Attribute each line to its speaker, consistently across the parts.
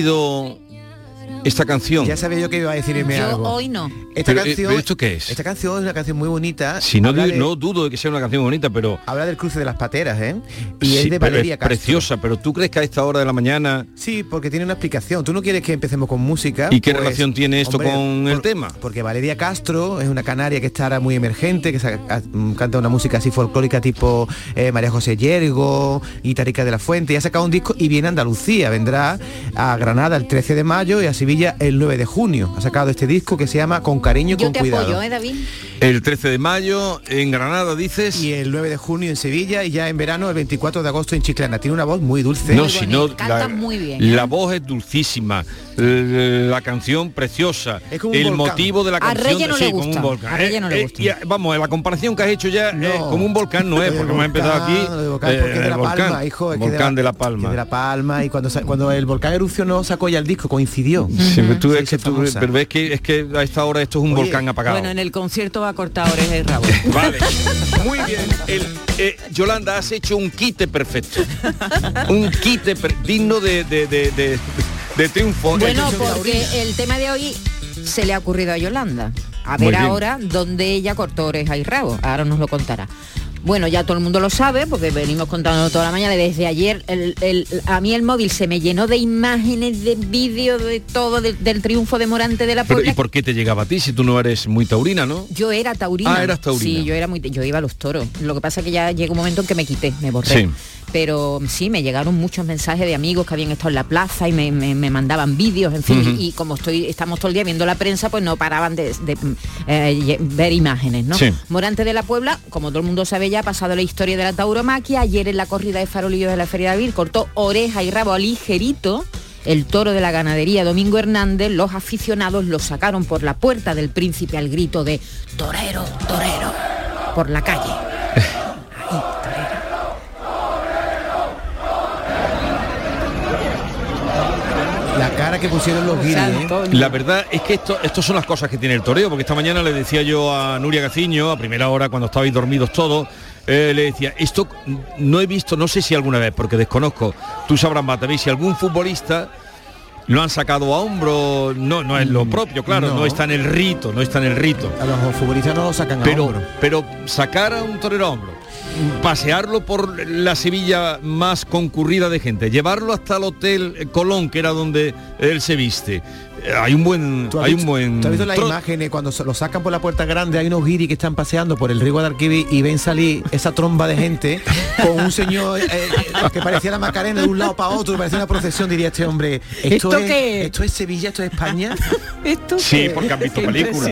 Speaker 1: Elegido esta canción?
Speaker 2: Ya sabía yo que iba a decirme
Speaker 3: Yo
Speaker 2: algo.
Speaker 3: hoy no.
Speaker 2: Esta
Speaker 1: Pero, eh,
Speaker 2: canción,
Speaker 1: pero ¿esto qué es?
Speaker 2: Esta canción es una canción muy bonita.
Speaker 1: Si no,
Speaker 2: de,
Speaker 1: no dudo de que sea una canción bonita, pero...
Speaker 2: habla del cruce de las pateras, ¿eh? Y
Speaker 1: Sí,
Speaker 2: es de
Speaker 1: pero
Speaker 2: Valeria
Speaker 1: es
Speaker 2: Castro.
Speaker 1: preciosa, pero ¿tú crees que a esta hora de la mañana...
Speaker 2: Sí, porque tiene una explicación. Tú no quieres que empecemos con música.
Speaker 1: ¿Y qué
Speaker 2: pues,
Speaker 1: relación tiene esto
Speaker 2: hombre,
Speaker 1: con el tema?
Speaker 2: Porque Valeria Castro es una canaria que está ahora muy emergente, que a- mm, canta una música así folclórica tipo eh, María José Yergo, Guitarrica de la Fuente, y ha sacado un disco y viene a Andalucía. Vendrá a Granada el 13 de mayo y a Sevilla el 9 de junio. Ha sacado este disco que se llama Con cariño y
Speaker 3: Yo
Speaker 2: con
Speaker 3: te
Speaker 2: cuidado.
Speaker 3: apoyo, ¿eh, David?
Speaker 1: El 13 de mayo en Granada, dices...
Speaker 2: Y el 9 de junio en Sevilla y ya en verano el 24 de agosto en Chiclana. Tiene una voz muy dulce.
Speaker 1: No, si no,
Speaker 3: canta
Speaker 1: la,
Speaker 3: muy bien, ¿eh?
Speaker 1: la voz es dulcísima, la canción preciosa,
Speaker 2: Es como un
Speaker 1: el
Speaker 2: volcán.
Speaker 1: motivo de la
Speaker 3: A
Speaker 1: canción,
Speaker 3: Reyes no
Speaker 1: sí,
Speaker 3: le
Speaker 1: como un volcán.
Speaker 3: a Reyes no le
Speaker 1: Eh, eh,
Speaker 3: gusta.
Speaker 1: y, eh, vamos, la comparación que has hecho ya
Speaker 2: No.
Speaker 1: eh, como un volcán no es, porque hemos empezado aquí
Speaker 2: volcán, porque es de la
Speaker 1: volcán,
Speaker 2: Palma, hijo, es que
Speaker 1: volcán de la Palma.
Speaker 2: de la Palma y cuando cuando el volcán erupcionó sacó ya el disco, coincidió.
Speaker 1: Sí, pero tú
Speaker 2: Se
Speaker 1: es que tú- pero es que a esta hora esto es un
Speaker 2: Oye,
Speaker 1: volcán apagado.
Speaker 4: Bueno, en el concierto va a cortar oreja y rabo.
Speaker 1: Vale, muy bien. El, eh, Yolanda, has hecho un quite perfecto. Un quite digno de, de, de, de- triunfo.
Speaker 3: Bueno, porque el tema de hoy se le ha ocurrido a Yolanda. A ver ahora dónde ella cortó oreja y rabo. Ahora nos lo contará. Bueno, ya todo el mundo lo sabe porque venimos contando toda la mañana. Desde ayer el- el- a mí el móvil se me llenó de imágenes, de vídeos, de todo, de- del triunfo de Morante de la
Speaker 1: pero,
Speaker 3: Puebla.
Speaker 1: ¿Y por qué te llegaba a ti si tú no eres muy taurina, no?
Speaker 3: Yo era taurina.
Speaker 1: Ah, eras taurina.
Speaker 3: Sí, yo era muy yo iba a los toros. Lo que pasa es que ya llegó un momento en que me quité, me borré.
Speaker 1: Sí.
Speaker 3: Pero sí, me llegaron muchos mensajes de amigos que habían estado en la plaza y me, me- me mandaban vídeos, en fin, y, y como estoy, estamos todo el día viendo la prensa, pues no paraban de, de, eh, ver imágenes, ¿no?
Speaker 1: Sí.
Speaker 3: Morante de la Puebla, como todo el mundo sabe ya, ha pasado la historia de la tauromaquia, ayer en la corrida de farolillos de la Feria de Abril cortó oreja y rabo ligerito. El toro de la ganadería Domingo Hernández, los aficionados lo sacaron por la puerta del príncipe al grito de torero, torero, por la calle. Ahí, torero.
Speaker 2: La cara que pusieron los guiris, ¿eh?
Speaker 1: La verdad es que esto, esto son las cosas que tiene el toreo, porque esta mañana le decía yo a Nuria Gaciño, a primera hora, cuando estabais dormidos todos, eh, le decía, esto no he visto, no sé si alguna vez, porque desconozco, tú sabrás más, David, si algún futbolista lo han sacado a hombro, no, no es lo propio, claro, no.
Speaker 2: no.
Speaker 1: está en el rito, no está en el rito.
Speaker 2: A los futbolistas no lo sacan a
Speaker 1: Pero,
Speaker 2: hombro.
Speaker 1: pero sacar a un torero a hombro, pasearlo por la Sevilla más concurrida de gente, llevarlo hasta el hotel Colón, que era donde él se viste. Eh, Hay un buen,
Speaker 2: ¿Tú has
Speaker 1: hay
Speaker 2: visto-
Speaker 1: un buen.
Speaker 2: ¿tú has visto las
Speaker 1: tro-
Speaker 2: imágenes cuando se lo sacan por la puerta grande? Hay unos guiris que están paseando por el río Guadalquivir y ven salir esa tromba de gente con un señor eh, que parecía la Macarena de un lado para otro, parecía una procesión, diría este hombre. ¿Esto,
Speaker 4: ¿Esto
Speaker 2: es,
Speaker 4: qué?
Speaker 2: ¿Esto es Sevilla? ¿Esto es España?
Speaker 4: ¿Esto
Speaker 1: Sí,
Speaker 4: qué?
Speaker 1: porque han visto películas.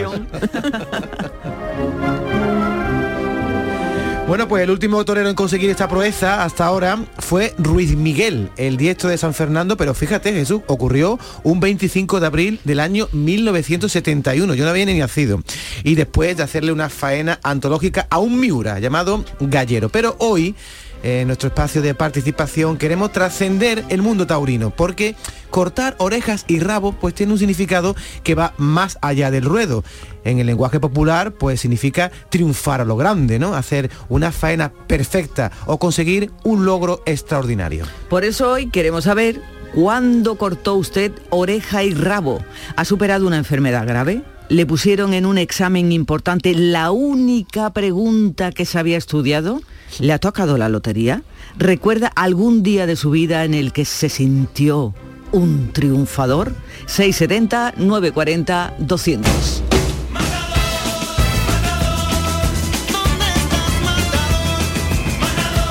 Speaker 2: Bueno, pues el último torero en conseguir esta proeza hasta ahora fue Ruiz Miguel, el diestro de San Fernando, pero fíjate Jesús, ocurrió un 25 de abril del año 1971, yo no había ni nacido, y después de hacerle una faena antológica a un Miura llamado Gallero. Pero hoy, en nuestro espacio de participación, queremos trascender el mundo taurino, porque cortar orejas y rabo pues tiene un significado que va más allá del ruedo. En el lenguaje popular pues significa triunfar a lo grande, ¿no? Hacer una faena perfecta o conseguir un logro extraordinario.
Speaker 4: Por eso hoy queremos saber cuándo cortó usted oreja y rabo. ¿Ha superado una enfermedad grave? ¿Le pusieron en un examen importante la única pregunta que se había estudiado? ¿Le ha tocado la lotería? ¿Recuerda algún día de su vida en el que se sintió un triunfador? 670 940 200.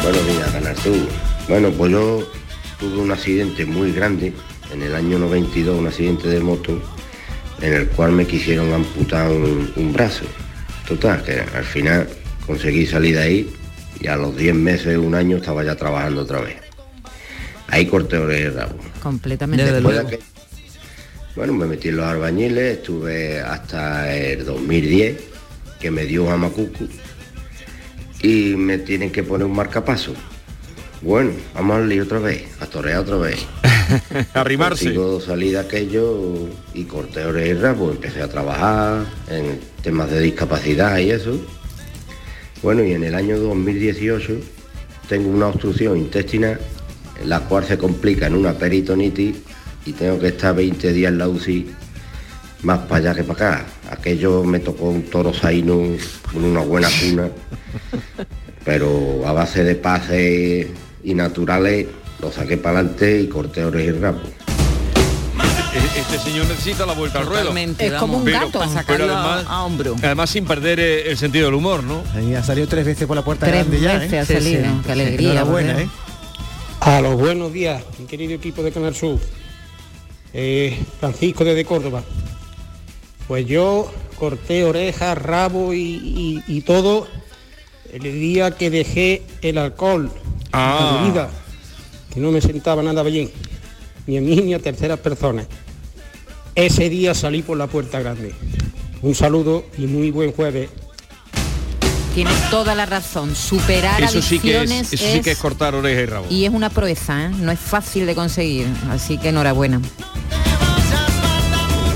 Speaker 5: Buenos días, Canartú. Bueno, pues yo tuve un accidente muy grande en el año 92, un accidente de moto, en el cual me quisieron amputar un, un brazo. Total, que al final conseguí salir de ahí y a los 10 meses, un año, estaba ya trabajando otra vez. Ahí corté oreja y rabo.
Speaker 3: Completamente.
Speaker 5: De bueno, me metí en los albañiles, estuve hasta el 2010, que me dio un amacucu y me tienen que poner un marcapaso. Bueno, vamos al lío otra vez, a torear otra vez.
Speaker 1: Arrimarse.
Speaker 5: Salir de aquello y corté oreja y rabo, empecé a trabajar en temas de discapacidad y eso. Bueno, y en el año 2018 tengo una obstrucción intestinal, la cual se complica en una peritonitis y tengo que estar 20 días en la UCI, más para allá que para acá. Aquello me tocó un toro saíno con una buena cuna, pero a base de pases y naturales lo saqué para adelante y corté oreja y.
Speaker 1: Este señor necesita la vuelta al ruedo.
Speaker 3: Es como un
Speaker 1: Pero-
Speaker 3: gato.
Speaker 4: Para sacarlo
Speaker 1: pero
Speaker 4: a-
Speaker 1: además,
Speaker 4: a hombro.
Speaker 1: además sin perder eh, el sentido del humor, ¿no?
Speaker 2: Ahí ha salido tres veces por la puerta
Speaker 3: Tres
Speaker 2: grande ya,
Speaker 3: veces
Speaker 2: ¿eh?
Speaker 3: ha salido.
Speaker 2: sí.
Speaker 3: Qué alegría.
Speaker 2: Enhorabuena, ¿eh?
Speaker 6: A los buenos días, mi querido equipo de Canal Sur. Eh, Francisco desde Córdoba. Pues yo corté orejas, rabo y, y- y todo el día que dejé el alcohol,
Speaker 1: Ah.
Speaker 6: la bebida, que no me sentaba nada bien, ni a mí ni a terceras personas. Ese día salí por la puerta grande. Un saludo y muy buen jueves.
Speaker 3: Tiene toda la razón. Superar
Speaker 1: Eso sí que es, eso sí que es cortar oreja y rabo.
Speaker 3: y es una proeza, ¿eh? no es fácil de conseguir, así que enhorabuena.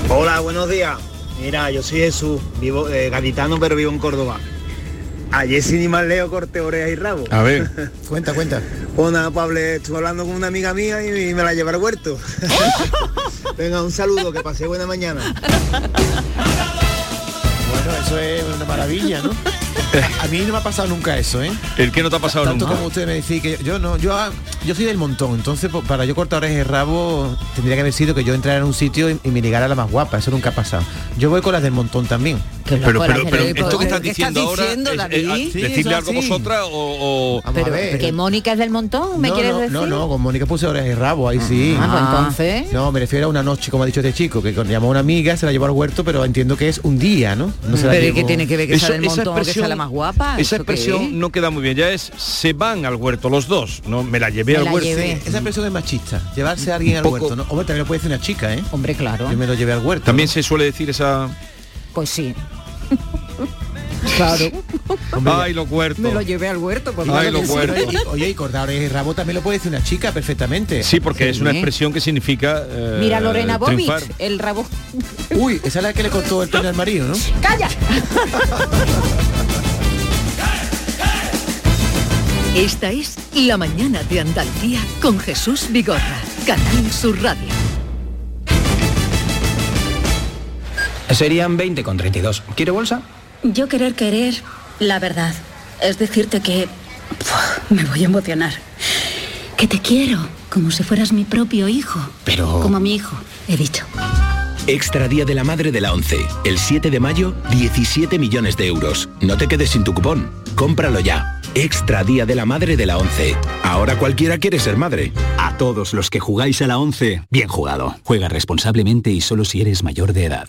Speaker 7: Hola, buenos días. Mira, yo soy Jesús, vivo eh, gaditano, pero vivo en Córdoba. Ayer sin ni más leo corté oreja y rabo.
Speaker 1: A ver.
Speaker 2: Cuenta, cuenta.
Speaker 7: Pues nada, Pablo, estuve hablando con una amiga mía y me la llevé al huerto. Venga, un saludo, que pasé buena mañana.
Speaker 2: Bueno, eso es una maravilla, ¿no? A mí no me ha pasado nunca eso, ¿eh?
Speaker 1: El que no te ha pasado
Speaker 2: Tanto
Speaker 1: nunca.
Speaker 2: como usted me decía que yo no, yo, ah, yo soy del montón, entonces pues, para yo cortar orejas y rabo tendría que haber sido que yo entrara en un sitio y, y me ligara a la más guapa, eso nunca ha pasado. Yo voy con las del montón también.
Speaker 1: Pero, pero, pero esto que estás
Speaker 4: ¿Qué
Speaker 1: diciendo
Speaker 4: estás
Speaker 1: ahora
Speaker 4: diciendo,
Speaker 1: es-
Speaker 4: David?
Speaker 1: es-
Speaker 2: Sí,
Speaker 1: decirle algo
Speaker 2: sí.
Speaker 1: vosotras o, o-
Speaker 2: Vamos
Speaker 3: Pero,
Speaker 2: a ver.
Speaker 3: ¿que Mónica es del montón? ¿Me
Speaker 2: no,
Speaker 3: quieres
Speaker 2: no,
Speaker 3: decir?
Speaker 2: no, no, con Mónica puse orejas y rabo, ahí sí.
Speaker 3: Ah, pues
Speaker 4: Ah.
Speaker 3: entonces.
Speaker 2: No, me refiero a una noche, como ha dicho este chico, que llamó a una amiga, se la llevó al huerto, pero entiendo que es un día, ¿no? No se la
Speaker 4: Pero ¿y
Speaker 2: llevó-
Speaker 4: qué tiene que ver que sea del montón o que sea la más guapa?
Speaker 1: esa
Speaker 4: ¿Eso qué
Speaker 1: expresión
Speaker 4: es?
Speaker 1: no queda muy bien. Ya es se van al huerto los dos. No, me la llevé
Speaker 3: Me
Speaker 1: al
Speaker 3: la
Speaker 1: huerto.
Speaker 3: llevé.
Speaker 2: Esa expresión es machista, llevarse a alguien al huerto, ¿no? Hombre, también lo puede decir una chica, ¿eh?
Speaker 3: Hombre, claro.
Speaker 2: Yo me lo llevé al huerto.
Speaker 1: También se suele decir esa.
Speaker 3: Pues sí. Claro.
Speaker 1: Ay, los huertos.
Speaker 3: Me lo llevé al huerto. Pues
Speaker 1: Ay, huertos.
Speaker 2: Y- Oye, y cortar orejas y rabo también lo puede decir una chica perfectamente.
Speaker 1: Sí, porque es una expresión que significa. eh,
Speaker 3: Mira Lorena Bobbitt,
Speaker 1: triunfar.
Speaker 3: el rabo.
Speaker 2: Uy, esa es la que le cortó el pene al marido, ¿no?
Speaker 3: ¡Calla!
Speaker 8: Esta es La mañana de Andalucía con Jesús Vigorra, Canal Sur Radio.
Speaker 9: Serían 20 con 32. ¿Quiere bolsa?
Speaker 10: Yo querer querer, la verdad, es decirte que Puf, me voy a emocionar. Que te quiero, como si fueras mi propio hijo.
Speaker 9: Pero...
Speaker 10: Como mi hijo, he dicho.
Speaker 11: Extra Día de la Madre de la 11. El 7 de mayo, 17 millones de euros. No te quedes sin tu cupón. Cómpralo ya. Extra Día de la Madre de la 11. Ahora cualquiera quiere ser madre.
Speaker 12: A todos los que jugáis a la 11, bien jugado. Juega responsablemente y solo si eres mayor de edad.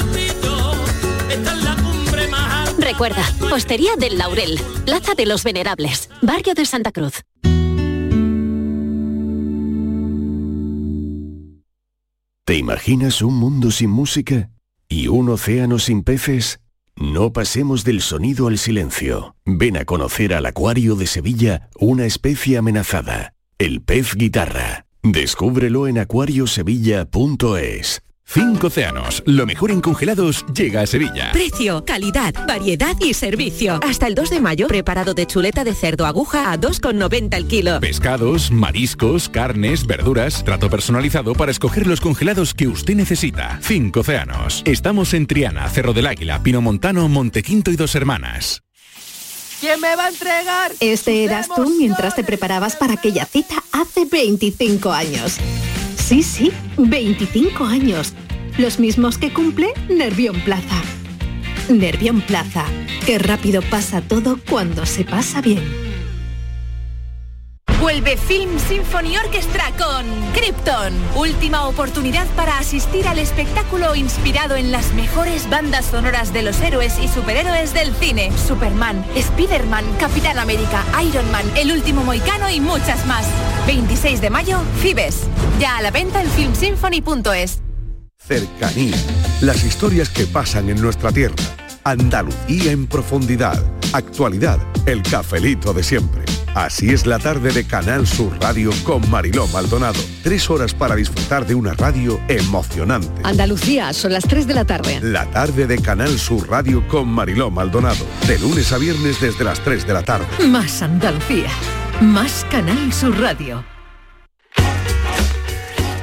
Speaker 13: Recuerda, Hostería del Laurel, Plaza de los Venerables, Barrio de Santa Cruz.
Speaker 14: ¿Te imaginas un mundo sin música? ¿Y un océano sin peces? No pasemos del sonido al silencio. Ven a conocer al Acuario de Sevilla una especie amenazada, el pez guitarra. Descúbrelo en acuariosevilla.es.
Speaker 15: Cinco océanos, lo mejor en congelados llega a Sevilla.
Speaker 16: Precio, calidad, variedad y servicio. Hasta el 2 de mayo, preparado de chuleta de cerdo aguja a 2,90 el kilo.
Speaker 15: Pescados, mariscos, carnes, verduras, trato personalizado para escoger los congelados que usted necesita. Cinco océanos. Estamos en Triana, Cerro del Águila, Pinomontano, Montequinto y Dos Hermanas.
Speaker 17: ¿Quién me va a entregar?
Speaker 18: Este eras tú mientras te preparabas para aquella cita hace 25 años. Sí, sí, 25 años. Los mismos que cumple Nervión Plaza. Nervión Plaza. Qué rápido pasa todo cuando se pasa bien.
Speaker 19: Vuelve Film Symphony Orchestra con Krypton. Última oportunidad para asistir al espectáculo inspirado en las mejores bandas sonoras de los héroes y superhéroes del cine. Superman, Spider-Man, Capitán América, Iron Man, El Último Moicano y muchas más. 26 de mayo, Fibes. Ya a la venta en filmsymphony.es.
Speaker 20: Cercanía. Las historias que pasan en nuestra tierra. Andalucía en profundidad. Actualidad. El cafelito de siempre. Así es la tarde de Canal Sur Radio con Mariló Maldonado. Tres horas para disfrutar de una radio emocionante.
Speaker 8: Andalucía, son las 3 de la tarde.
Speaker 20: La tarde de Canal Sur Radio con Mariló Maldonado. De lunes a viernes desde las 3 de la tarde.
Speaker 8: Más Andalucía. Más Canal Sur Radio.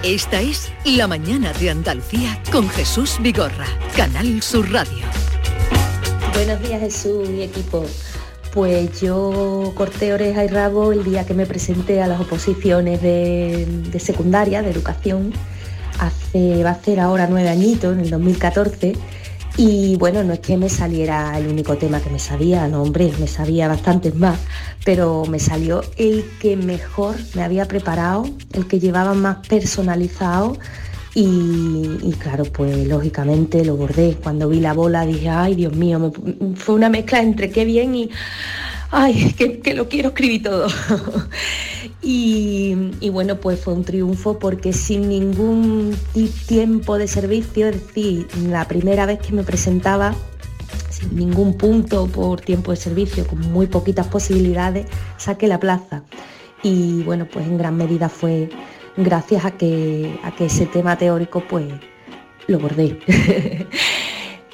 Speaker 8: Esta es La mañana de Andalucía con Jesús Vigorra. Canal Sur Radio.
Speaker 21: Buenos días Jesús y equipo. Pues yo corté oreja y rabo el día que me presenté a las oposiciones de, secundaria, de educación, hace, va a ser ahora nueve añitos, en el 2014. Y bueno, no es que me saliera el único tema que me sabía, no hombre, me sabía bastantes más, pero me salió el que mejor me había preparado, el que llevaba más personalizado y, claro, pues lógicamente lo bordé. Cuando vi la bola dije, ay Dios mío, me- fue una mezcla entre qué bien y, ay, que, lo quiero escribir todo. y, y bueno, pues fue un triunfo porque sin ningún ti- tiempo de servicio, es decir, la primera vez que me presentaba, sin ningún punto por tiempo de servicio, con muy poquitas posibilidades, saqué la plaza. Y bueno, pues en gran medida fue gracias a que, a que ese tema teórico pues lo bordé.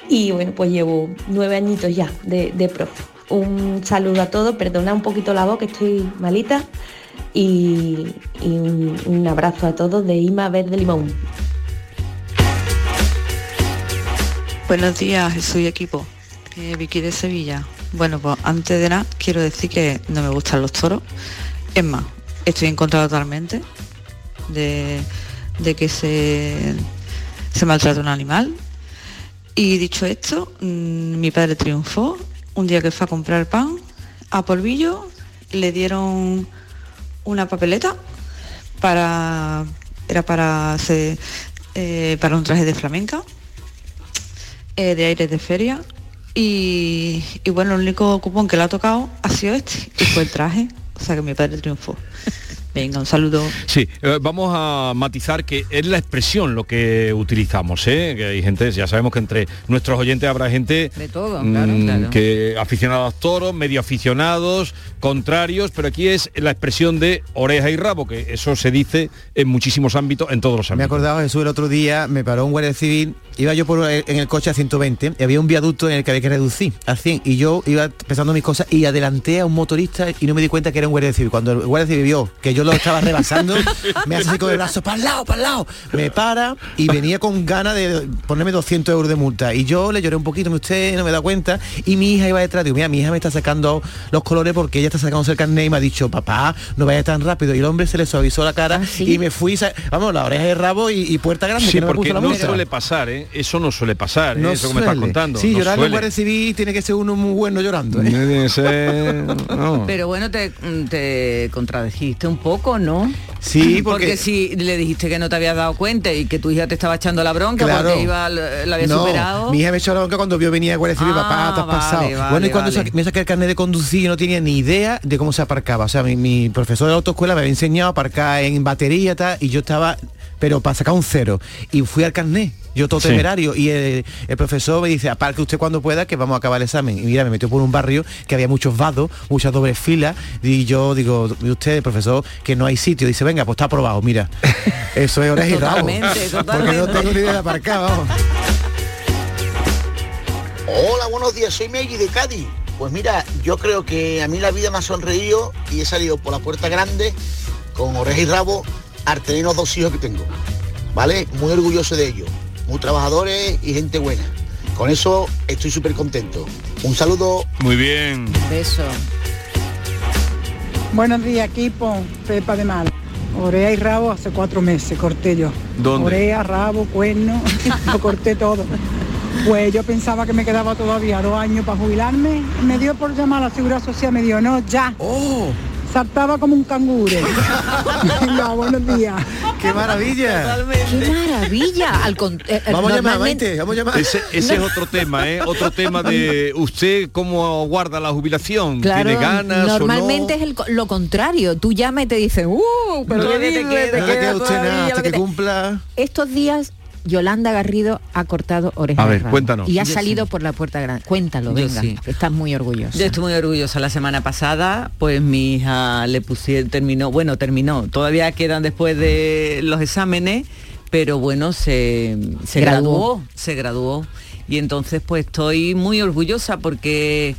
Speaker 21: y bueno, pues llevo nueve añitos ya de, de profe. Un saludo a todos, perdona un poquito la voz que estoy malita y, un abrazo a todos de Ima Verde Limón.
Speaker 22: Buenos días, Jesús y equipo. Eh, Vicky de Sevilla. Bueno, pues antes de nada quiero decir que no me gustan los toros. Es más, estoy en contra totalmente de, de que se, se maltrate un animal. Y dicho esto, mm, mi padre triunfó. Un día que fue a comprar pan a polvillo, le dieron una papeleta para era para hacer, eh, para un traje de flamenca eh, de aires de feria y, y bueno, el único cupón que le ha tocado ha sido este y fue el traje, o sea que mi padre triunfó. Venga, un saludo.
Speaker 1: Sí, eh, vamos a matizar que es la expresión lo que utilizamos, ¿eh? que hay gente, ya sabemos que entre nuestros oyentes habrá gente
Speaker 3: De todo,
Speaker 1: mm,
Speaker 3: claro, claro.
Speaker 1: que aficionados a toros, medio aficionados, contrarios, pero aquí es la expresión de oreja y rabo, que eso se dice en muchísimos ámbitos, en todos los
Speaker 2: Me
Speaker 1: ámbitos.
Speaker 2: acordaba Jesús el otro día, me paró un guardia civil, iba yo por el- en el coche a 120 y había un viaducto en el que había que reducir a 100 y yo iba pensando mis cosas y adelanté a un motorista y no me di cuenta que era un guardia civil. Cuando el guardia civil vio que yo lo estaba rebasando, me hace así con el brazo, para el lado, para el lado, me para y venía con ganas de ponerme 200 euros de multa y yo le lloré un poquito, "Me usted no me da cuenta y mi hija iba detrás, digo, mira, mi hija me está sacando los colores porque ella está sacándose el carnet y me ha dicho, papá, no vaya tan rápido y el hombre se le suavizó la cara y me fui, vamos, la oreja de rabo y, y puerta grande,
Speaker 1: Sí,
Speaker 2: que no me
Speaker 1: porque
Speaker 2: puso la
Speaker 1: no suele pasar, ¿eh? Eso no suele pasar, ¿eh?
Speaker 2: No
Speaker 1: eso que me estás
Speaker 2: suele.
Speaker 1: contando.
Speaker 2: Sí,
Speaker 1: no
Speaker 2: llorar en
Speaker 1: suele.
Speaker 2: guardia civil tiene que ser uno muy bueno llorando. ¿eh?
Speaker 1: No.
Speaker 4: Pero bueno, te, te contradijiste un poco. Poco, ¿no?
Speaker 2: Sí,
Speaker 4: porque... si le dijiste que no te habías dado cuenta y que tu hija te estaba echando la bronca porque iba, la había
Speaker 2: no,
Speaker 4: superado.
Speaker 2: Mi hija me echó la bronca cuando vio venía a Guardia Civil,
Speaker 4: Ah,
Speaker 2: papá, te has
Speaker 4: vale,
Speaker 2: pasado.
Speaker 4: vale,
Speaker 2: bueno, y cuando
Speaker 4: vale.
Speaker 2: saqué- me saqué el carnet de conducir yo no tenía ni idea de cómo se aparcaba. O sea, mi, mi profesor de la autoescuela me había enseñado a aparcar en batería y tal, y yo estaba, pero para sacar un cero. Y fui al carnet. Yo todo
Speaker 1: Sí.
Speaker 2: temerario y el, el profesor me dice, aparque usted cuando pueda que vamos a acabar el examen. Y mira, me metió por un barrio que había muchos vados, muchas dobles filas y yo digo, "¿Y usted, profesor, que no hay sitio. Dice, venga, pues está aprobado, mira. Eso es oreja y rabo. Porque no tengo ni idea de aparcar, vamos.
Speaker 23: Hola, buenos días, soy Meggy de Cádiz. Pues mira, yo creo que a mí la vida me ha sonreído y he salido por la puerta grande con oreja y rabo al tener los dos hijos que tengo. ¿Vale? Muy orgulloso de ellos. Muy trabajadores y gente buena. Con eso estoy súper contento. Un saludo.
Speaker 1: Muy bien.
Speaker 3: Beso.
Speaker 24: Buenos días, equipo. Pepa de Mal. Orea y rabo hace cuatro meses corté yo.
Speaker 1: ¿Dónde?
Speaker 24: Orea, rabo, cuerno, lo corté todo. Pues yo pensaba que me quedaba todavía dos años para jubilarme. Me dio por llamar a la Seguridad Social, me dijo, no, ya. Saltaba como un canguro. Venga, buenos días.
Speaker 2: ¡Qué maravilla!
Speaker 3: ¡Qué maravilla! Al con- eh, eh,
Speaker 2: Vamos a llamar, Maite, vamos a llamar.
Speaker 1: Ese, ese es otro tema, ¿eh? Otro tema de usted cómo guarda la jubilación.
Speaker 3: Claro,
Speaker 1: ¿Tiene ganas
Speaker 3: normalmente
Speaker 1: o no?
Speaker 3: es el lo contrario. Tú llamas y te dicen, ¡uh! Pero
Speaker 4: te
Speaker 2: No le queda usted nada hasta
Speaker 3: que
Speaker 2: que
Speaker 3: te-".
Speaker 2: cumpla.
Speaker 3: Estos días Yolanda Garrido ha cortado orejas.
Speaker 1: A ver, cuéntanos.
Speaker 3: Y ha
Speaker 4: Yo
Speaker 3: salido
Speaker 4: sí.
Speaker 3: por la puerta grande. Cuéntalo,
Speaker 4: Yo
Speaker 3: venga.
Speaker 4: sí.
Speaker 3: Estás muy orgullosa.
Speaker 4: Yo estoy muy orgullosa. La semana pasada, pues mi hija le pusieron, terminó, bueno, terminó. Todavía quedan después de los exámenes, pero bueno, se, se
Speaker 3: Graduó.
Speaker 4: graduó. se graduó. Y entonces pues estoy muy orgullosa porque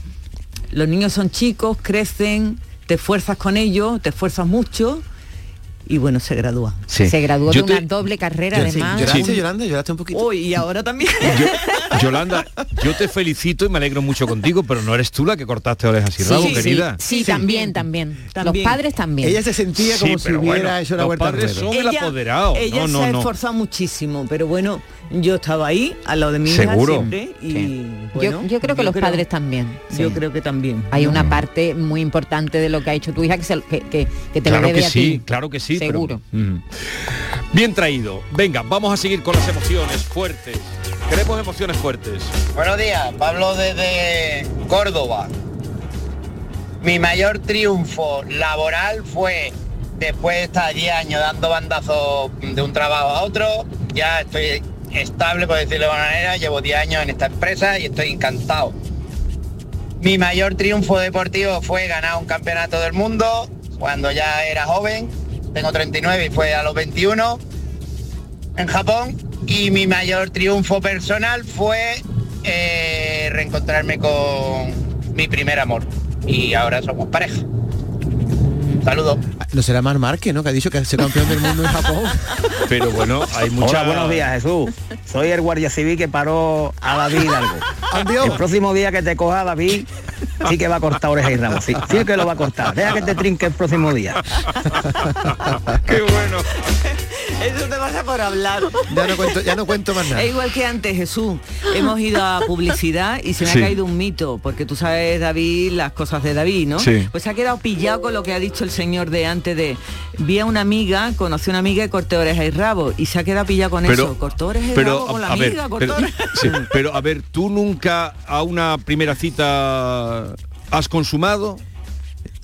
Speaker 4: los niños son chicos, crecen, te esfuerzas con ellos, te esfuerzas mucho y bueno, se gradúa.
Speaker 1: Sí.
Speaker 3: Se graduó
Speaker 1: Yo
Speaker 3: de una doble carrera,
Speaker 2: Sí,
Speaker 3: además.
Speaker 2: ¿Lloraste,
Speaker 1: Sí.
Speaker 2: Yolanda? ¿Lloraste un poquito?
Speaker 4: Hoy y ahora también.
Speaker 1: Yolanda, yo te felicito y me alegro mucho contigo, pero no eres tú la que cortaste orejas y
Speaker 3: Sí,
Speaker 1: rabo,
Speaker 3: sí,
Speaker 1: querida.
Speaker 3: Sí, también, también,
Speaker 4: También.
Speaker 3: Los padres también.
Speaker 2: Ella se sentía
Speaker 1: Sí,
Speaker 2: como si hubiera
Speaker 1: bueno,
Speaker 2: hecho la
Speaker 1: los
Speaker 2: vuelta al
Speaker 1: padres son el apoderado.
Speaker 4: Ella
Speaker 1: No, no,
Speaker 4: se ha
Speaker 1: no.
Speaker 4: esforzado muchísimo, pero bueno, yo estaba ahí, al lado de mi hija
Speaker 1: Seguro.
Speaker 4: siempre, y
Speaker 3: Sí.
Speaker 4: bueno,
Speaker 3: yo, yo creo que los padres también.
Speaker 4: Yo creo que también.
Speaker 3: Hay una parte muy importante de lo que ha hecho tu hija que, se- que, que- que te
Speaker 1: claro
Speaker 3: lo debe
Speaker 1: que
Speaker 3: a
Speaker 1: sí,
Speaker 3: ti.
Speaker 1: claro que sí. pero-
Speaker 3: Seguro.
Speaker 1: Mm. Bien traído. Venga, vamos a seguir con las emociones fuertes. Queremos emociones fuertes.
Speaker 25: Buenos días, Pablo desde Córdoba. Mi mayor triunfo laboral fue después de estar 10 años dando bandazos de un trabajo a otro, ya estoy estable, por decirlo de alguna manera, llevo 10 años en esta empresa y estoy encantado. Mi mayor triunfo deportivo fue ganar un campeonato del mundo cuando ya era joven, tengo 39 y fue a los 21 en Japón y mi mayor triunfo personal fue eh, reencontrarme con mi primer amor y ahora somos pareja. Saludos.
Speaker 2: No será Mar Márquez, ¿no? Que ha dicho que es campeón del mundo en Japón.
Speaker 1: Pero bueno, hay mucha...
Speaker 25: Hola, buenos días, Jesús. Soy el guardia civil que paró a David Hidalgo.
Speaker 2: Adiós.
Speaker 25: El próximo día que te coja David, sí que va a cortar oreja y rabo. Sí, sí que lo va a cortar. Deja que te trinque el próximo día.
Speaker 1: Qué bueno.
Speaker 4: Eso te pasa por hablar.
Speaker 2: Ya no cuento, ya no cuento más nada.
Speaker 4: Es igual que antes, Jesús. Hemos ido a publicidad y se me
Speaker 1: Sí.
Speaker 4: ha caído un mito, porque tú sabes, David, las cosas de David, ¿no?
Speaker 1: Sí.
Speaker 4: Pues se ha quedado pillado con lo que ha dicho el señor de antes de vi a una amiga, conocí a una amiga y corté oreja y rabo. Y se ha quedado pillado con
Speaker 1: Pero-
Speaker 4: eso. Cortó oreja y
Speaker 1: Pero,
Speaker 4: rabo con la
Speaker 1: ver,
Speaker 4: amiga,
Speaker 1: pero, sí, pero a ver, ¿tú nunca a una primera cita has consumado?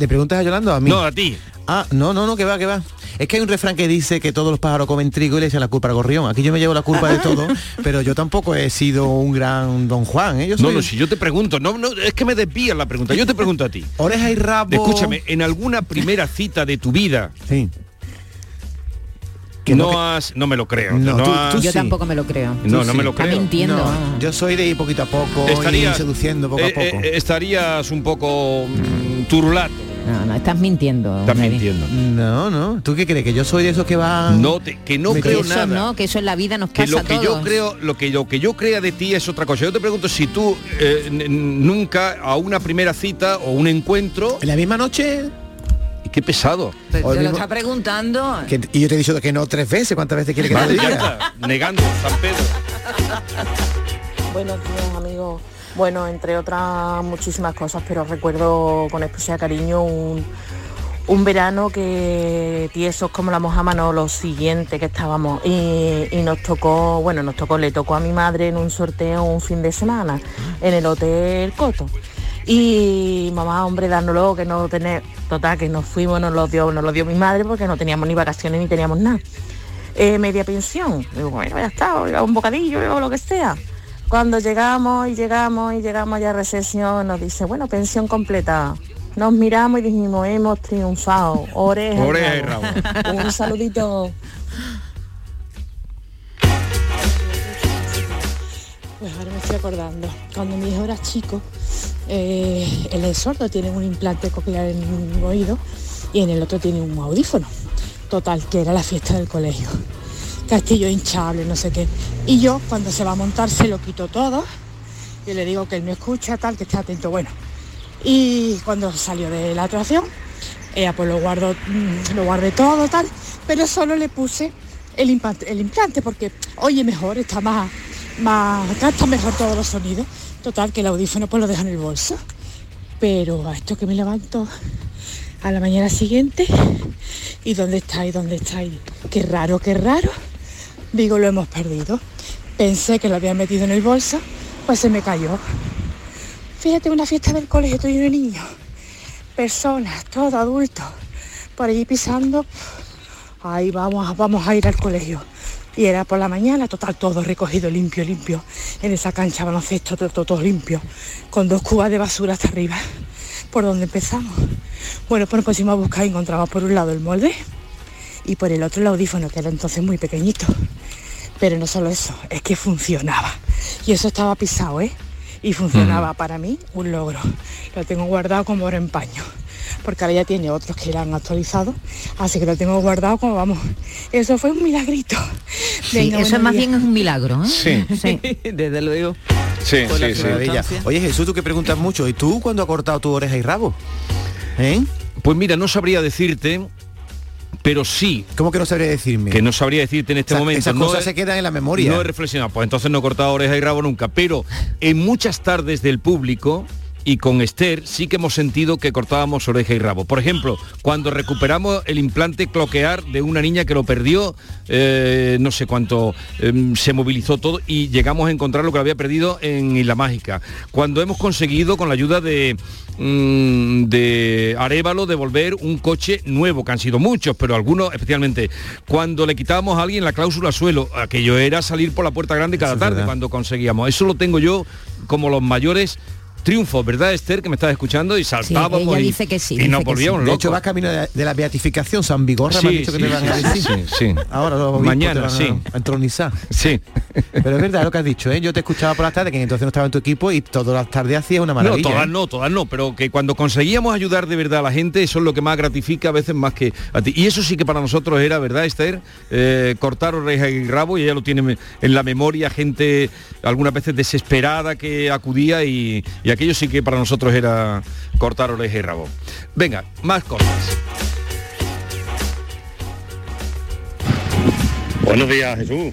Speaker 2: ¿Le preguntas a Yolanda o a mí?
Speaker 1: No, a ti.
Speaker 2: Ah, no, no, no, que va, que va. Es que hay un refrán que dice que todos los pájaros comen trigo y le echan la culpa al gorrión. Aquí yo me llevo la culpa de todo, pero yo tampoco he sido un gran don Juan, ¿eh? Yo
Speaker 1: No,
Speaker 2: soy
Speaker 1: no, si yo te pregunto, no, no, es que me desvías la pregunta. Yo te pregunto a ti.
Speaker 2: oreja y rabo.
Speaker 1: Escúchame, en alguna primera cita de tu vida
Speaker 2: Sí. Que no, que-
Speaker 1: has, no me lo creo.
Speaker 2: No,
Speaker 1: no
Speaker 2: tú-
Speaker 1: has-
Speaker 2: tú
Speaker 3: Yo
Speaker 2: sí.
Speaker 3: tampoco me lo creo.
Speaker 1: No,
Speaker 2: Tú
Speaker 1: no
Speaker 2: sí.
Speaker 1: me lo
Speaker 3: Está
Speaker 1: creo.
Speaker 3: mintiendo.
Speaker 2: No, yo soy de ir poquito a poco y
Speaker 1: Estarías-
Speaker 2: seduciendo poco
Speaker 1: eh,
Speaker 2: a poco.
Speaker 1: eh, estarías un poco mm, turulato.
Speaker 3: No, no, estás mintiendo.
Speaker 1: Estás mintiendo.
Speaker 2: No, no. ¿Tú qué crees? ¿Que yo soy de esos que van...?
Speaker 1: No te- que no creo
Speaker 3: Eso
Speaker 1: nada.
Speaker 3: no, que eso en la vida nos
Speaker 1: que
Speaker 3: pasa
Speaker 1: lo
Speaker 3: a
Speaker 1: que
Speaker 3: todos.
Speaker 1: yo creo lo que lo que yo crea de ti es otra cosa yo te pregunto si tú eh, nunca a una primera cita o un encuentro
Speaker 2: ¿En la misma noche?
Speaker 1: qué pesado
Speaker 4: Pero te lo está preguntando.
Speaker 2: Que- y yo te he dicho que no tres veces. ¿Cuántas veces quieres que te
Speaker 1: Vale, ya está, negando San Pedro
Speaker 26: Buenos días amigos. Bueno, entre otras muchísimas cosas, pero recuerdo con especial cariño un, verano que tiesos como la mojama, lo siguiente que estábamos. Y, y nos tocó, bueno, nos tocó, le tocó a mi madre en un sorteo un fin de semana en el Hotel Coto. Y mamá, hombre, dándolo, que no tener, total, que nos fuimos, nos lo dio, nos lo dio mi madre porque no teníamos ni vacaciones ni teníamos nada. Eh, media pensión. Digo, bueno, ya está, un bocadillo o lo que sea. Cuando llegamos y llegamos y llegamos ya a recesión, nos dice, bueno, pensión completa. Nos miramos y dijimos, hemos triunfado. Oreja, y
Speaker 1: Oreja y
Speaker 26: rabo. Un saludito.
Speaker 27: Pues ahora me estoy acordando. Cuando mi hijo era chico, eh, es sordo, tiene un implante coclear en un oído y en el otro tiene un audífono. Total, que era la fiesta del colegio. Castillo hinchable, no sé qué. Y yo, cuando se va a montar, se lo quito todo y le digo que él me escucha, tal, que esté atento. Bueno, y cuando salió de la atracción, ella pues lo guardó, mm, lo guardé todo, tal, pero solo le puse el implante, el implante porque oye mejor, está más, más, capta mejor todos los sonidos. Total, que el audífono pues lo deja en el bolso. Pero a esto que me levanto a la mañana siguiente, ¿y dónde está? ¿Y dónde está? Y qué raro, qué raro. Digo, lo hemos perdido. Pensé que lo había metido en el bolso, pues se me cayó. Fíjate, una fiesta del colegio, estoy de niños, personas, todo adultos, por allí pisando. Ahí vamos, vamos a ir al colegio. Y era por la mañana, total, todo recogido, limpio, limpio. En esa cancha baloncesto, todo, todo, todo limpio. Con dos cubas de basura hasta arriba. ¿Por dónde empezamos? Bueno, pues nos pusimos a buscar y encontramos por un lado el molde y por el otro el audífono, que era entonces muy pequeñito. Pero no solo eso, es que funcionaba. Y eso estaba pisado, ¿eh? Y funcionaba para mí un logro. Lo tengo guardado como oro en paño. Porque ahora ya tiene otros que lo han actualizado. Así que lo tengo guardado como vamos. Eso fue un milagrito.
Speaker 3: Sí,
Speaker 26: Venga,
Speaker 3: eso más
Speaker 26: días.
Speaker 3: bien es un milagro, ¿eh?
Speaker 1: Sí.
Speaker 4: Desde luego.
Speaker 1: Sí,
Speaker 2: la
Speaker 1: sí, sí.
Speaker 2: maravilla. Oye Jesús, tú que preguntas mucho, ¿y tú cuándo has cortado tu oreja y rabo? ¿Eh?
Speaker 1: Pues mira, no sabría decirte, pero sí.
Speaker 2: ¿Cómo que no sabría decirme?
Speaker 1: Que no sabría decirte en este
Speaker 2: O sea,
Speaker 1: momento.
Speaker 2: esas
Speaker 1: no
Speaker 2: cosas
Speaker 1: he-
Speaker 2: se quedan en la memoria.
Speaker 1: No he reflexionado, pues entonces no he cortado oreja y rabo nunca. Pero en muchas tardes del público y con Esther sí que hemos sentido que cortábamos oreja y rabo. Por ejemplo, cuando recuperamos el implante cloquear de una niña que lo perdió, eh, no sé cuánto, em, se movilizó todo y llegamos a encontrar lo que había perdido en Isla Mágica. Cuando hemos conseguido, con la ayuda de, mm, de Arevalo, devolver un coche nuevo, que han sido muchos, pero algunos especialmente, cuando le quitábamos a alguien la cláusula suelo, aquello era salir por la puerta grande cada tarde cuando conseguíamos. Eso lo tengo yo como los mayores triunfos, ¿verdad, Esther? Que me estás escuchando y saltábamos
Speaker 3: ella
Speaker 1: y,
Speaker 3: dice que sí,
Speaker 1: y nos
Speaker 3: que sí.
Speaker 1: volvíamos
Speaker 2: De hecho, vas camino de, de la beatificación, San Vigorra, me han
Speaker 1: Sí,
Speaker 2: dicho que
Speaker 1: sí,
Speaker 2: te van a
Speaker 1: sí,
Speaker 2: decir.
Speaker 1: sí, sí.
Speaker 2: Ahora los
Speaker 1: Mañana,
Speaker 2: te van a-
Speaker 1: sí.
Speaker 2: a entronizar.
Speaker 1: Sí.
Speaker 2: Pero es verdad lo que has dicho, ¿eh? Yo te escuchaba por las tardes, que entonces no estaba en tu equipo y todas las tardes hacías una maravilla.
Speaker 1: No, todas
Speaker 2: ¿eh?
Speaker 1: no, todas no, pero que cuando conseguíamos ayudar de verdad a la gente, eso es lo que más gratifica a veces más que a ti. Y eso sí que para nosotros era, ¿verdad, Esther? Eh, cortar oreja y rabo, y ella lo tiene en la memoria, gente algunas veces desesperada que acudía y, y aquello sí que para nosotros era cortar oreja y rabo. Venga, más cosas.
Speaker 28: Buenos días, Jesús.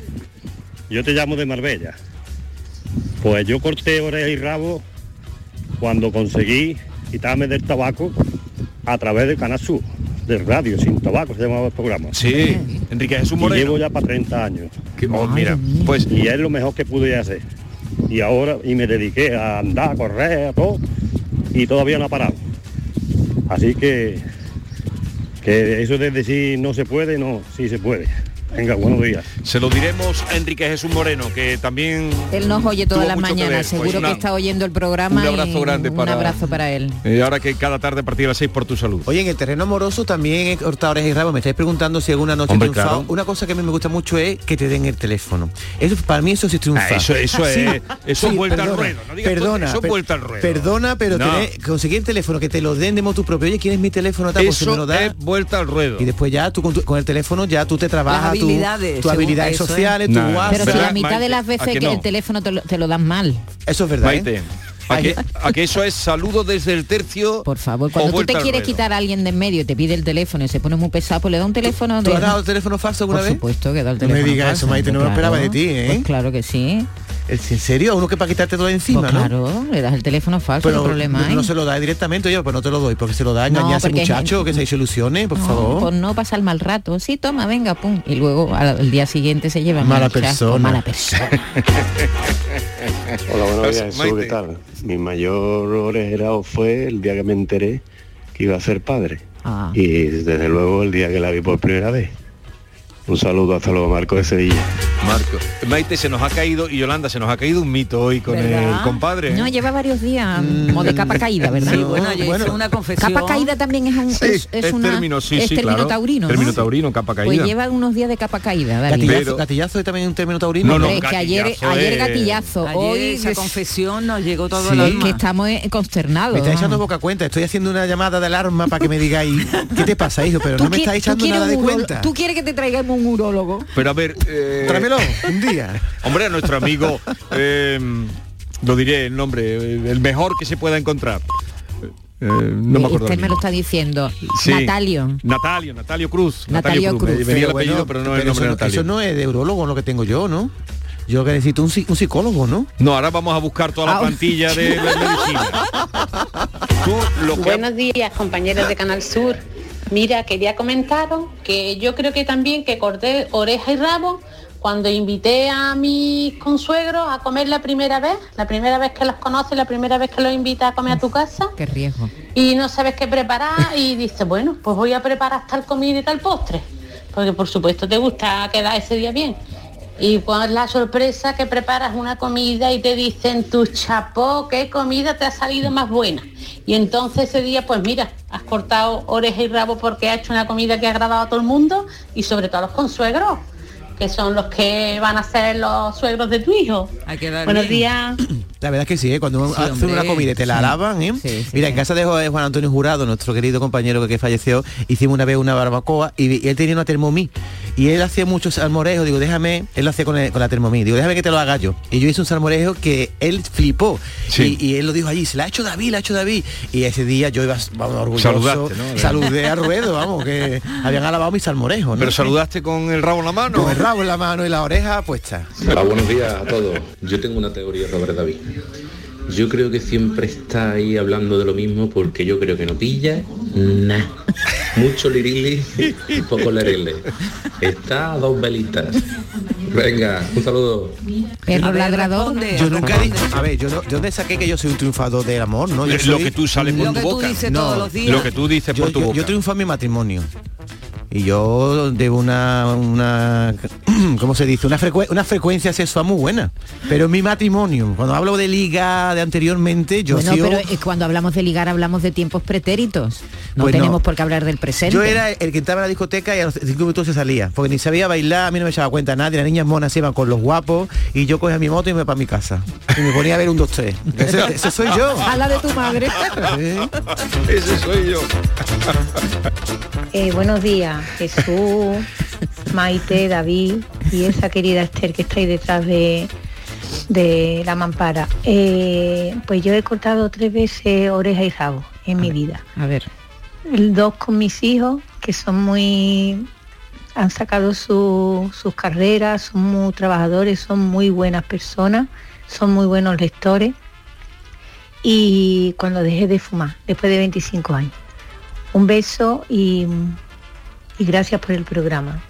Speaker 28: Yo te llamo de Marbella. Pues yo corté oreja y rabo cuando conseguí quitarme del tabaco a través de Canal Sur, de radio, sin tabaco, se llamaba el programa.
Speaker 1: Sí, Enrique Jesús
Speaker 28: Y
Speaker 1: Moreno.
Speaker 28: llevo ya para 30 años.
Speaker 1: oh, mira, pues
Speaker 28: y es lo mejor que pude hacer. Y ahora, y me dediqué a andar, a correr, a todo, y todavía no ha parado. Así que, que eso de decir no se puede, no, sí se puede. Venga, buenos días.
Speaker 1: Se lo diremos a Enrique Jesús Moreno, que también...
Speaker 3: Él nos oye todas las mañanas.
Speaker 1: Pues
Speaker 3: seguro
Speaker 1: una-
Speaker 3: que está oyendo el programa.
Speaker 1: un abrazo
Speaker 3: y
Speaker 1: grande para-
Speaker 3: Un abrazo para él.
Speaker 1: eh, ahora que cada tarde a partir de las 6 por tu salud.
Speaker 2: Oye, en el terreno amoroso también he cortado orejas y rabo. Me estáis preguntando si alguna noche
Speaker 1: Hombre,
Speaker 2: triunfado.
Speaker 1: claro.
Speaker 2: Una cosa que a mí me gusta mucho es que te den el teléfono. Eso para mí eso sí es triunfar.
Speaker 1: Ah, eso- eso
Speaker 2: Sí,
Speaker 1: es- eso es vuelta al ruedo, no digas
Speaker 2: perdona,
Speaker 1: eso es
Speaker 2: per-
Speaker 1: vuelta al ruedo.
Speaker 2: Perdona, pero
Speaker 1: No.
Speaker 2: tener- conseguir el teléfono que te lo den de motu propio. Oye, ¿quién es mi teléfono? Tal, pues si
Speaker 1: Eso
Speaker 2: me lo da.
Speaker 1: es vuelta al ruedo.
Speaker 2: Y después ya tú con, tu- con el teléfono ya tú te trabajas tu-
Speaker 3: habilidades,
Speaker 2: tus habilidades
Speaker 3: eso, ¿eh?
Speaker 2: sociales, tu
Speaker 1: Nah.
Speaker 2: WhatsApp.
Speaker 3: Pero si la
Speaker 1: ¿Verdad,
Speaker 3: mitad de las
Speaker 1: ¿A
Speaker 3: veces
Speaker 1: que
Speaker 3: el teléfono te lo, te lo dan mal.
Speaker 2: Eso es verdad.
Speaker 1: Maite,
Speaker 2: ¿eh?
Speaker 1: ¿a que, a que eso es saludo desde el tercio?
Speaker 3: Por favor, cuando
Speaker 1: o
Speaker 3: tú te quieres quitar a alguien de en medio y te pide el teléfono y se pone muy pesado, pues le da un teléfono
Speaker 2: ¿Tú
Speaker 3: de...
Speaker 2: has dado el teléfono falso alguna
Speaker 3: Por
Speaker 2: vez?
Speaker 3: supuesto que da el
Speaker 2: No me
Speaker 3: teléfono
Speaker 2: digas eso, Maite, no me lo
Speaker 3: claro.
Speaker 2: esperaba de ti, ¿eh?
Speaker 3: Pues claro que sí.
Speaker 2: ¿En serio? ¿A uno que para quitarte todo de encima,
Speaker 3: Pues
Speaker 2: no?
Speaker 3: claro, le das el teléfono falso,
Speaker 2: Pero
Speaker 3: ¿qué problema
Speaker 2: no, no se lo da directamente yo, pues no te lo doy, porque se lo da a
Speaker 3: No,
Speaker 2: engañar a ese muchacho, que se solucione, por
Speaker 3: No,
Speaker 2: favor.
Speaker 3: Por no pasar mal rato. Sí, toma, venga, pum. Y luego al, al día siguiente se lleva
Speaker 2: Mala
Speaker 3: un chasco,
Speaker 2: persona.
Speaker 3: Mala persona.
Speaker 29: Hola, buenos días,
Speaker 1: Maite.
Speaker 29: Jesús, ¿qué tal? Mi mayor orejero fue el día que me enteré que iba a ser padre.
Speaker 3: Ah.
Speaker 29: Y desde luego el día que la vi por primera vez. Un saludo hasta luego, Marco de Sevilla.
Speaker 1: Marco. Maite, se nos ha caído, y Yolanda, se nos ha caído un mito hoy con
Speaker 3: ¿Verdad?
Speaker 1: el compadre. ¿eh?
Speaker 3: No, lleva varios días como de capa caída, ¿verdad?
Speaker 4: Sí, bueno, yo hice una confesión.
Speaker 3: Capa caída también es un
Speaker 1: Sí,
Speaker 3: es, es
Speaker 1: es
Speaker 3: una-
Speaker 1: término, sí,
Speaker 3: es
Speaker 1: sí,
Speaker 3: término
Speaker 1: claro.
Speaker 3: taurino. ¿no?
Speaker 1: Término taurino, capa caída.
Speaker 3: Pues lleva unos días de capa caída, David.
Speaker 2: Gatillazo,
Speaker 1: Pero-
Speaker 2: gatillazo es también un término taurino.
Speaker 1: No,
Speaker 3: es que ayer,
Speaker 1: gatillazo
Speaker 3: ayer gatillazo,
Speaker 4: Ayer
Speaker 3: hoy
Speaker 4: esa
Speaker 3: es-
Speaker 4: confesión nos llegó todo el alma.
Speaker 3: que estamos eh, consternados.
Speaker 2: Me está echando boca cuenta, estoy haciendo una llamada de alarma para que me digáis, ¿qué te pasa, hijo? Pero
Speaker 3: ¿Tú
Speaker 2: no me está echando nada de cuenta.
Speaker 3: ¿Tú quieres que te traigamos un urólogo?
Speaker 1: Pero a ver... eh,
Speaker 2: Tráemelo, un día.
Speaker 1: Hombre, a nuestro amigo, eh, lo diré el nombre, eh, el mejor que se pueda encontrar. Eh, no me acuerdo.
Speaker 3: Usted
Speaker 1: el
Speaker 3: me lo está diciendo.
Speaker 1: Sí.
Speaker 3: Natalio.
Speaker 1: Natalio, Natalio Cruz.
Speaker 3: Natalio
Speaker 1: Cruz. Me
Speaker 3: Cruz.
Speaker 1: venía el
Speaker 2: Pero
Speaker 1: apellido,
Speaker 2: bueno,
Speaker 1: pero no el
Speaker 2: pero
Speaker 1: nombre
Speaker 2: eso,
Speaker 1: Natalio.
Speaker 2: eso no es de urologo lo que tengo yo, ¿no? Yo que necesito un, psi- un psicólogo, ¿no?
Speaker 1: No, ahora vamos a buscar toda la
Speaker 3: Ah,
Speaker 1: plantilla de la medicina. Tú lo que
Speaker 30: Buenos días, compañeros de Canal Sur. Mira, quería comentaros que yo creo que también que corté oreja y rabo cuando invité a mis consuegros a comer la primera vez, la primera vez que los conoces, la primera vez que los invita a comer a tu casa
Speaker 3: Qué riesgo.
Speaker 30: y no sabes qué preparar y dices, bueno, pues voy a preparar tal comida y tal postre, porque por supuesto te gusta quedar ese día bien. Y pues la sorpresa que preparas una comida y te dicen, tu chapó, qué comida te ha salido más buena. Y entonces ese día, pues mira, has cortado oreja y rabo porque has hecho una comida que ha agradado a todo el mundo y sobre todo a los consuegros, que son los que van a ser los suegros de tu hijo.
Speaker 4: Hay que dar
Speaker 30: Buenos
Speaker 4: bien.
Speaker 30: días.
Speaker 2: La verdad es que sí, ¿eh? cuando
Speaker 4: Sí,
Speaker 2: hacen una comida y te la
Speaker 3: Sí.
Speaker 2: alaban, ¿eh?
Speaker 3: Sí, sí,
Speaker 2: Mira,
Speaker 3: sí.
Speaker 2: en casa de Juan Antonio Jurado, nuestro querido compañero que falleció, hicimos una vez una barbacoa y, y él tenía una termomí. Y él hacía muchos salmorejos, digo, déjame, él lo hacía con, el- con la termomí, digo, déjame que te lo haga yo. Y yo hice un salmorejo que él flipó.
Speaker 1: Sí.
Speaker 2: Y, y él lo dijo allí, se la ha hecho David, la ha hecho David. Y ese día yo iba, vamos, orgulloso.
Speaker 1: Saludaste, ¿no?
Speaker 2: Saludé a Ruedo, vamos, que habían alabado mi salmorejo, ¿no?
Speaker 1: Pero saludaste con el rabo en la mano.
Speaker 2: Con el rabo en la mano y la oreja puesta.
Speaker 31: Hola, buenos días a todos. Yo tengo una teoría sobre David. Yo creo que siempre está ahí hablando de lo mismo porque yo creo que no pilla nada. Mucho lirili y poco lerele. Está a dos velitas. Venga, un saludo.
Speaker 3: Perro
Speaker 4: A ver,
Speaker 3: ladrador.
Speaker 2: Yo nunca he dicho, a ver, yo no, ¿de dónde saqué que yo soy un triunfador del amor? No, yo
Speaker 1: Lo que tú sales por
Speaker 4: Lo
Speaker 1: tu
Speaker 4: que tú
Speaker 1: boca.
Speaker 4: dices
Speaker 2: No,
Speaker 4: todos los días.
Speaker 1: Lo que tú dices
Speaker 2: yo,
Speaker 1: por tu
Speaker 2: yo-
Speaker 1: boca.
Speaker 2: yo triunfo en mi matrimonio. Y yo de una, una ¿cómo se dice? Una, frecue- una frecuencia sexual muy buena. Pero en mi matrimonio, cuando hablo de liga de anteriormente, yo
Speaker 3: bueno,
Speaker 2: sigo-
Speaker 3: pero eh, cuando hablamos de ligar hablamos de tiempos pretéritos. No
Speaker 2: Pues no.
Speaker 3: tenemos por qué hablar del presente.
Speaker 2: yo era el que entraba a la discoteca y a los cinco minutos se salía. Porque ni sabía bailar, a mí no me echaba cuenta nadie. Las niñas monas se iban con los guapos y yo cogía mi moto y me iba para mi casa. Y me ponía a ver un 2-3. Ese, ese soy yo.
Speaker 3: A la de tu madre.
Speaker 1: Ese soy yo.
Speaker 21: Eh, buenos días, Jesús, Maite, David y esa querida Esther que está ahí detrás de, de la mampara. Eh, pues yo he cortado tres veces oreja y rabo en mi vida.
Speaker 3: A ver.
Speaker 21: Dos con mis hijos, que son muy... han sacado su- sus carreras, son muy trabajadores, son muy buenas personas, son muy buenos lectores. Y cuando dejé de fumar, después de 25 años. Un beso y, y gracias por el programa.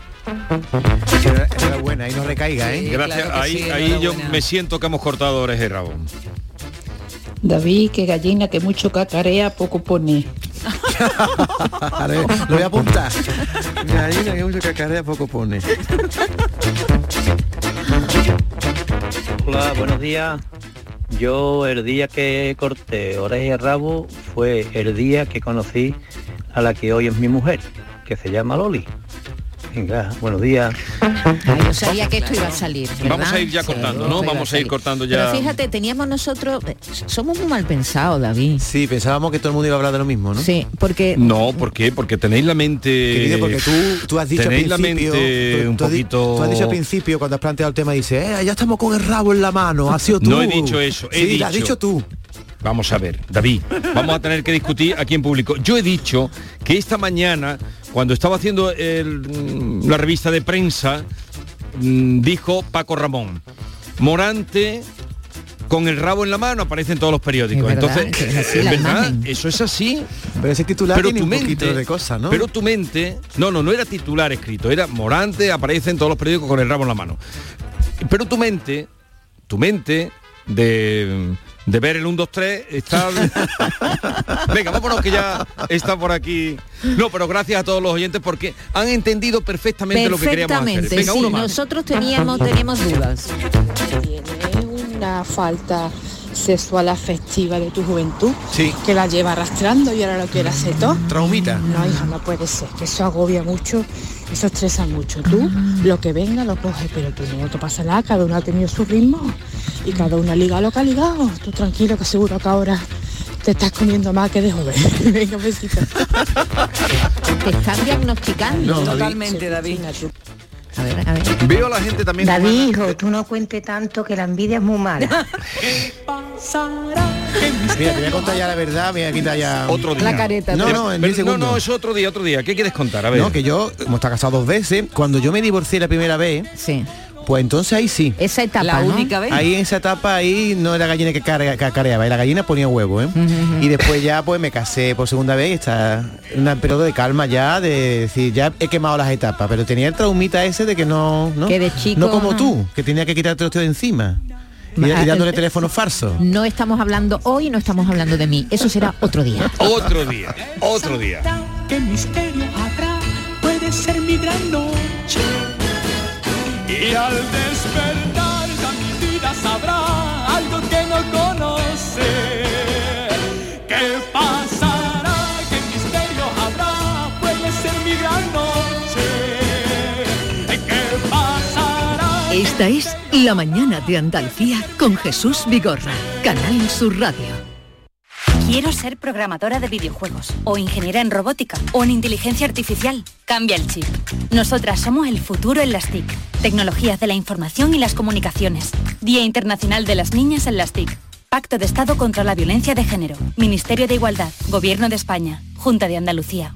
Speaker 2: Enhorabuena, ahí no recaiga, ¿eh?
Speaker 1: Gracias. ahí ahí yo me siento que hemos cortado orejas y rabo.
Speaker 32: David, que gallina que mucho cacarea, poco pone.
Speaker 2: Ver, lo voy a apuntar. Gallina que mucho cacarea poco pone.
Speaker 33: Hola, buenos días. Yo el día que corté oreja y rabo fue el día que conocí a la que hoy es mi mujer, que se llama Loli. Venga, buenos días.
Speaker 3: Ay, yo sabía que esto iba a salir. ¿verdad?
Speaker 1: Vamos a ir ya cortando, ¿no? Vamos a ir cortando ya.
Speaker 3: Pero fíjate, teníamos nosotros, eh, somos muy mal pensados, David.
Speaker 2: Sí, pensábamos que todo el mundo iba a hablar de lo mismo, ¿no?
Speaker 3: Sí, porque
Speaker 1: No, ¿por qué? Porque tenéis la mente.
Speaker 2: Querido, porque tú, tú has dicho al
Speaker 1: tenéis la
Speaker 2: principio,
Speaker 1: mente
Speaker 2: tú-
Speaker 1: un
Speaker 2: tú has di-
Speaker 1: poquito.
Speaker 2: tú has dicho al principio cuando has planteado el tema dice, eh, ya estamos con el rabo en la mano, ha sido tú.
Speaker 1: No he dicho eso, he
Speaker 2: sí, lo has
Speaker 1: dicho
Speaker 2: tú.
Speaker 1: Vamos a ver, David, vamos a tener que discutir aquí en público. Yo he dicho que esta mañana, cuando estaba haciendo el, la revista de prensa, mm, dijo Paco Ramón, Morante con el rabo en la mano aparece en todos los periódicos.
Speaker 4: Es verdad,
Speaker 1: Entonces,
Speaker 4: es así
Speaker 1: verdad, eso es así.
Speaker 2: Pero ese titular
Speaker 1: Pero
Speaker 2: tiene
Speaker 1: tu
Speaker 2: un
Speaker 1: mente,
Speaker 2: poquito de cosas, ¿no?
Speaker 1: Pero tu mente, no, no, no era titular escrito, era Morante aparece en todos los periódicos con el rabo en la mano. Pero tu mente, tu mente de de ver el 1 2 3 está Venga, vámonos que ya está por aquí. No, pero gracias a todos los oyentes porque han entendido perfectamente, lo que queríamos hacer.
Speaker 3: Perfectamente,
Speaker 1: Venga,
Speaker 3: sí,
Speaker 1: uno más.
Speaker 3: nosotros teníamos, teníamos dudas.
Speaker 27: Tiene una falta sexual afectiva de tu juventud
Speaker 2: Sí.
Speaker 27: que la lleva arrastrando y ahora lo quiere hacer todo.
Speaker 2: Traumita.
Speaker 27: No, hija, no puede ser, que eso agobia mucho, eso estresa mucho. Tú, lo que venga lo coges, pero tú no te pasa nada, cada uno ha tenido su ritmo y cada uno ha ligado lo que ha ligado. Tú tranquilo, que seguro que ahora te estás comiendo más que de joven. Venga, besito.
Speaker 3: Te están diagnosticando.
Speaker 2: No,
Speaker 4: Totalmente, David.
Speaker 3: A ver, a ver.
Speaker 1: Veo a la gente también.
Speaker 34: David, hijo, tú no cuentes tanto que la envidia es muy mala.
Speaker 2: Mira, te voy a contar ya la verdad, voy a quitar ya...
Speaker 1: Otro día.
Speaker 3: La careta.
Speaker 2: No, no, en
Speaker 1: Pero-
Speaker 2: 10 segundos.
Speaker 1: no, no, es otro día, otro día. ¿Qué quieres contar? A ver.
Speaker 2: No, que yo, como está casado dos veces, cuando yo me divorcié la primera vez,
Speaker 3: Sí.
Speaker 2: Pues entonces ahí sí.
Speaker 3: Esa etapa,
Speaker 4: La
Speaker 3: ¿no?
Speaker 4: única vez.
Speaker 2: Ahí en esa etapa ahí no era gallina que care- cacareaba, la gallina ponía huevo, ¿eh? Y después ya pues me casé por segunda vez y está en un periodo de calma ya, de decir, ya he quemado las etapas, pero tenía el traumita ese de que no, ¿no?
Speaker 3: Que de chico,
Speaker 2: no como
Speaker 3: ajá.
Speaker 2: tú, que tenía que quitarte los de encima. Y, y dándole teléfono falso.
Speaker 3: No estamos hablando hoy, no estamos hablando de mí. Eso será otro día.
Speaker 1: Otro día, otro día.
Speaker 35: ¿Qué misterio habrá? Puede ser mi gran. Y al despertar mi vida sabrá algo que no conoce. ¿Qué pasará? ¿Qué misterio habrá? Puede ser mi gran noche. ¿Qué pasará?
Speaker 8: Esta es La mañana de Andalucía con Jesús Vigorra, Canal Sur Radio.
Speaker 36: Quiero ser programadora de videojuegos, o ingeniera en robótica, o en inteligencia artificial. Cambia el chip. Nosotras somos el futuro en las TIC. Tecnologías de la información y las comunicaciones. Día Internacional de las Niñas en las TIC. Pacto de Estado contra la Violencia de Género. Ministerio de Igualdad. Gobierno de España. Junta de Andalucía.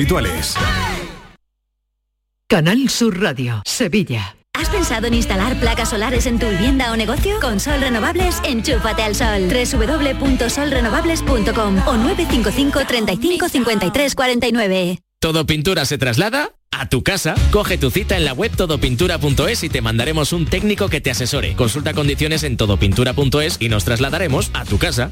Speaker 37: habituales.
Speaker 8: Canal Sur Radio, Sevilla.
Speaker 36: ¿Has pensado en instalar placas solares en tu vivienda o negocio? Con Sol Renovables, enchúfate al sol. www.solrenovables.com o 955 35 53 49.
Speaker 38: Todo Pintura se traslada a tu casa. Coge tu cita en la web todopintura.es y te mandaremos un técnico que te asesore. Consulta condiciones en todopintura.es y nos trasladaremos a tu casa.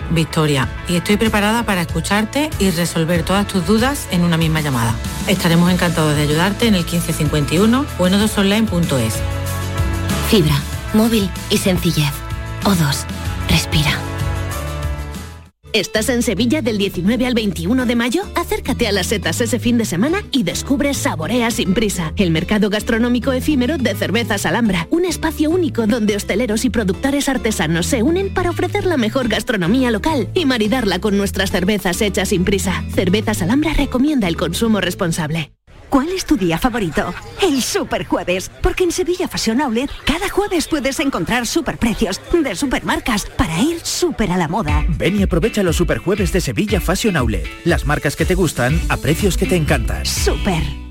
Speaker 26: Victoria, y estoy preparada para escucharte y resolver todas tus dudas en una misma llamada. Estaremos encantados de ayudarte en el 1551 o en odosonline.es.
Speaker 36: Fibra, móvil y sencillez. O2. Respira. ¿Estás en Sevilla del 19 al 21 de mayo? Acércate a las setas ese fin de semana y descubre Saborea sin prisa, el mercado gastronómico efímero de cervezas Alhambra, un espacio único donde hosteleros y productores artesanos se unen para ofrecer la mejor gastronomía local y maridarla con nuestras cervezas hechas sin prisa. Cervezas Alhambra recomienda el consumo responsable.
Speaker 39: ¿Cuál es tu día favorito? El Super Jueves, porque en Sevilla Fashion Outlet cada jueves puedes encontrar superprecios de supermarcas para ir súper a la moda.
Speaker 40: Ven y aprovecha los superjueves de Sevilla Fashion Outlet. Las marcas que te gustan a precios que te encantan.
Speaker 39: Super.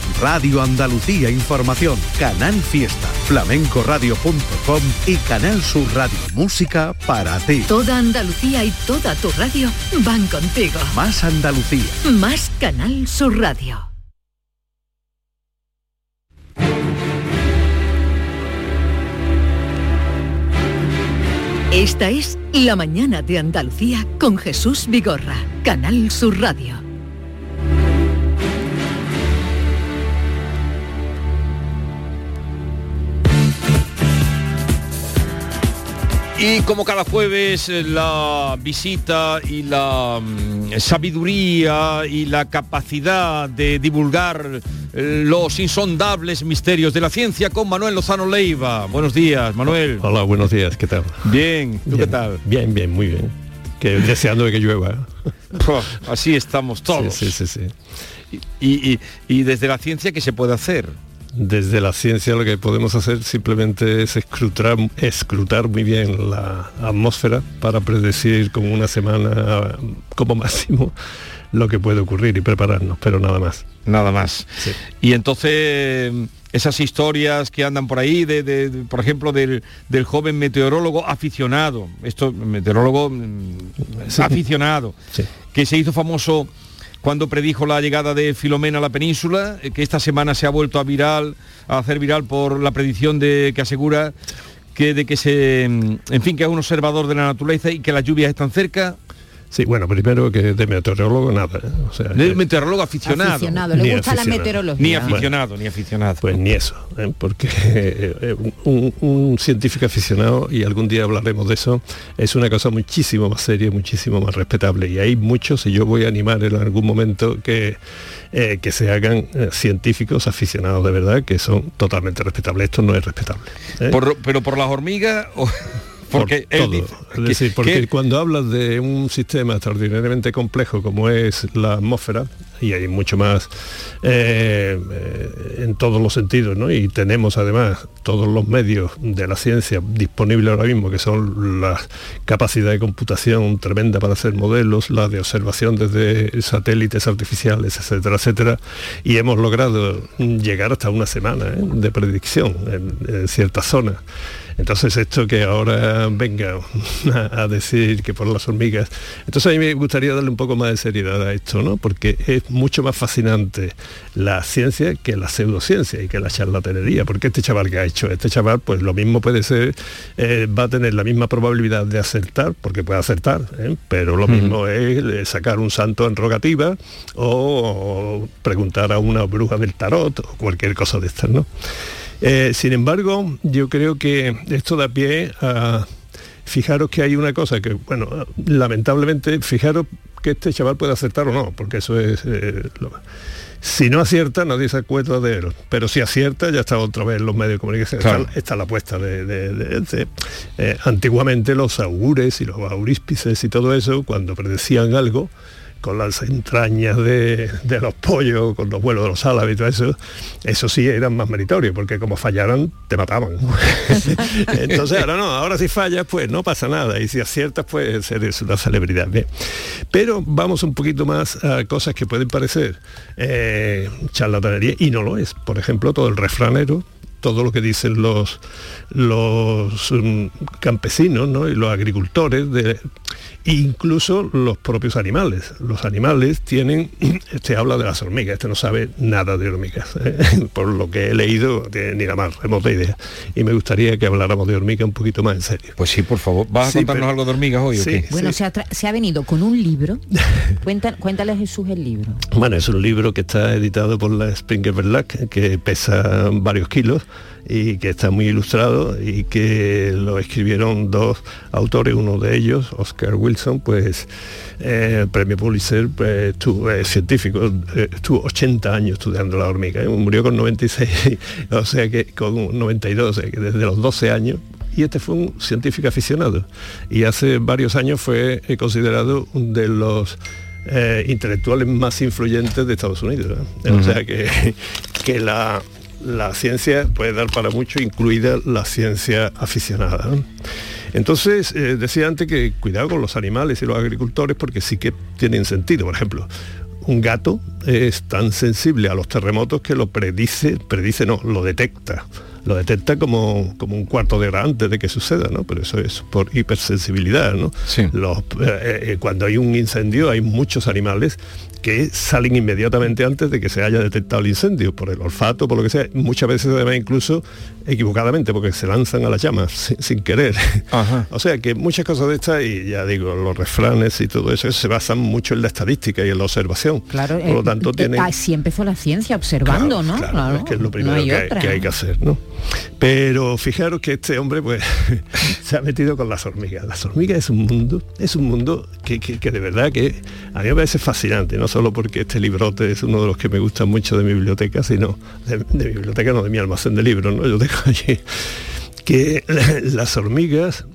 Speaker 41: Radio Andalucía Información, Canal Fiesta, flamencoradio.com y Canal Sur Radio Música para ti.
Speaker 8: Toda Andalucía y toda tu radio van contigo.
Speaker 41: Más Andalucía.
Speaker 8: Más Canal Sur Radio. Esta es La mañana de Andalucía con Jesús Vigorra, Canal Sur Radio.
Speaker 1: Y como cada jueves, eh, la visita y la mm, sabiduría y la capacidad de divulgar eh, los insondables misterios de la ciencia con Manuel Lozano Leiva. Buenos días, Manuel.
Speaker 42: Hola, buenos días, ¿qué tal?
Speaker 1: Bien, ¿tú qué tal?
Speaker 42: Bien, bien, muy bien. Que deseando que llueva.
Speaker 1: Puh, Así estamos todos.
Speaker 42: Sí, sí, sí.
Speaker 1: Y, y- y desde la ciencia, ¿qué se puede hacer?
Speaker 42: Desde la ciencia lo que podemos hacer simplemente es escrutar, escrutar muy bien la atmósfera para predecir con una semana como máximo lo que puede ocurrir y prepararnos, pero nada más.
Speaker 1: Nada más. Y entonces esas historias que andan por ahí, de, de- de, por ejemplo, del, del joven meteorólogo aficionado, esto, meteorólogo mm,
Speaker 42: Sí.
Speaker 1: aficionado, que se hizo famoso cuando predijo la llegada de Filomena a la península, eh, que esta semana se ha vuelto a viral, a hacer viral por la predicción de que asegura que de que se, mm, en fin, que es un observador de la naturaleza y que las lluvias están cerca.
Speaker 42: Sí, bueno, primero que de meteorólogo nada. ¿eh? O sea,
Speaker 1: De meteorólogo aficionado.
Speaker 3: Aficionado, le
Speaker 42: Ni
Speaker 3: gusta la
Speaker 42: aficionado.
Speaker 3: meteorología.
Speaker 1: Ni aficionado, ni aficionado.
Speaker 42: Pues ni eso, ¿eh? porque eh, un, un científico aficionado, y algún día hablaremos de eso, es una cosa muchísimo más seria, muchísimo más respetable. Y hay muchos, y yo voy a animar en algún momento que, eh, que se hagan eh, científicos aficionados de verdad, que son totalmente respetables. Esto no es respetable. ¿eh?
Speaker 1: Por- pero por las hormigas porque
Speaker 42: por
Speaker 1: él
Speaker 42: todo.
Speaker 1: dice
Speaker 42: es decir,
Speaker 1: que-
Speaker 42: porque
Speaker 1: que-
Speaker 42: cuando hablas de un sistema extraordinariamente complejo como es la atmósfera, y hay mucho más eh, eh, en todos los sentidos, ¿no? y tenemos además todos los medios de la ciencia disponibles ahora mismo, que son la capacidad de computación tremenda para hacer modelos, la de observación desde satélites artificiales, etcétera, etcétera, y hemos logrado llegar hasta una semana ¿eh? de predicción en, en ciertas zonas. Entonces esto que ahora venga a, decir que por las hormigas, entonces a mí me gustaría darle un poco más de seriedad a esto, ¿no? Porque es mucho más fascinante la ciencia que la pseudociencia y que la charlatanería, porque este chaval que ha hecho, este chaval pues lo mismo puede ser, eh, va a tener la misma probabilidad de acertar, porque puede acertar, ¿eh? pero lo mismo es eh, sacar un santo en rogativa o preguntar a una bruja del tarot o cualquier cosa de estas, ¿no? Eh, sin embargo, yo creo que esto da pie a... Fijaros que hay una cosa que, bueno, lamentablemente, fijaros que este chaval puede acertar o no, porque eso es... eh, lo- si no acierta, nadie se acuerda de él. Pero si acierta, ya está otra vez en los medios de comunicación.
Speaker 1: Claro.
Speaker 42: Está, está la apuesta de... de- de- de- eh, antiguamente los augures y los auríspices y todo eso, cuando predecían algo, con las entrañas de, de los pollos, con los vuelos de los árabes y todo eso, eso sí eran más meritorios, porque como fallaran, te mataban. Entonces ahora no, ahora si fallas, pues no pasa nada, y si aciertas, pues eres una celebridad. Bien. Pero vamos un poquito más a cosas que pueden parecer eh, charlatanería, y no lo es. Por ejemplo, todo el refranero, todo lo que dicen los los mm, campesinos ¿no? y los agricultores de e incluso los propios animales los animales tienen este habla de las hormigas este no sabe nada de hormigas ¿eh? por lo que he leído ni la más remota idea y me gustaría que habláramos de hormigas un poquito más en serio
Speaker 1: pues sí por favor vas a
Speaker 42: Sí,
Speaker 1: contarnos
Speaker 42: pero-
Speaker 1: algo de hormigas hoy o
Speaker 42: Sí,
Speaker 1: qué?
Speaker 3: Bueno, se, ha tra- se ha venido con un libro. Cuenta, cuéntale Jesús el libro.
Speaker 42: Bueno, es un libro que está editado por la Springer Verlag, que pesa varios kilos y que está muy ilustrado y que lo escribieron dos autores, uno de ellos, Oscar Wilson, pues eh, premio Pulitzer, pues, estuvo, es científico, eh, estuvo 80 años estudiando la hormiga, ¿eh? murió con 96, o sea que con 92, o sea que desde los 12 años y este fue un científico aficionado. Y hace varios años fue eh, considerado uno de los eh, intelectuales más influyentes de Estados Unidos. ¿eh? O sea que, que la, la ciencia puede dar para mucho, incluida la ciencia aficionada. Entonces, eh, decía antes que cuidado con los animales y los agricultores porque sí que tienen sentido. Por ejemplo, un gato es tan sensible a los terremotos que lo predice, predice no, lo detecta. Lo detecta como, como un cuarto de hora antes de que suceda, ¿no? Pero eso es por hipersensibilidad, ¿no? Los, eh, eh, cuando hay un incendio hay muchos animales que salen inmediatamente antes de que se haya detectado el incendio, por el olfato, por lo que sea, muchas veces además incluso equivocadamente, porque se lanzan a las llamas sin, sin querer. o sea que muchas cosas de estas, y ya digo, los refranes y todo eso, se basan mucho en la estadística y en la observación.
Speaker 3: Claro,
Speaker 42: por lo
Speaker 3: eh,
Speaker 42: tanto
Speaker 3: eh, así empezó la ciencia, observando, ¿no?
Speaker 42: Claro, es que es lo
Speaker 3: no
Speaker 42: primero
Speaker 3: hay
Speaker 42: que, hay,
Speaker 3: otra.
Speaker 42: que hay que hacer, ¿no? Pero fijaros que este hombre pues se ha metido con las hormigas. Las hormigas es un mundo, es un mundo que, que- de verdad que a mí me parece fascinante, no solo porque este librote es uno de los que me gustan mucho de mi biblioteca, sino de, de mi biblioteca, no de mi almacén de libros, ¿no? Yo tengo allí que las hormigas,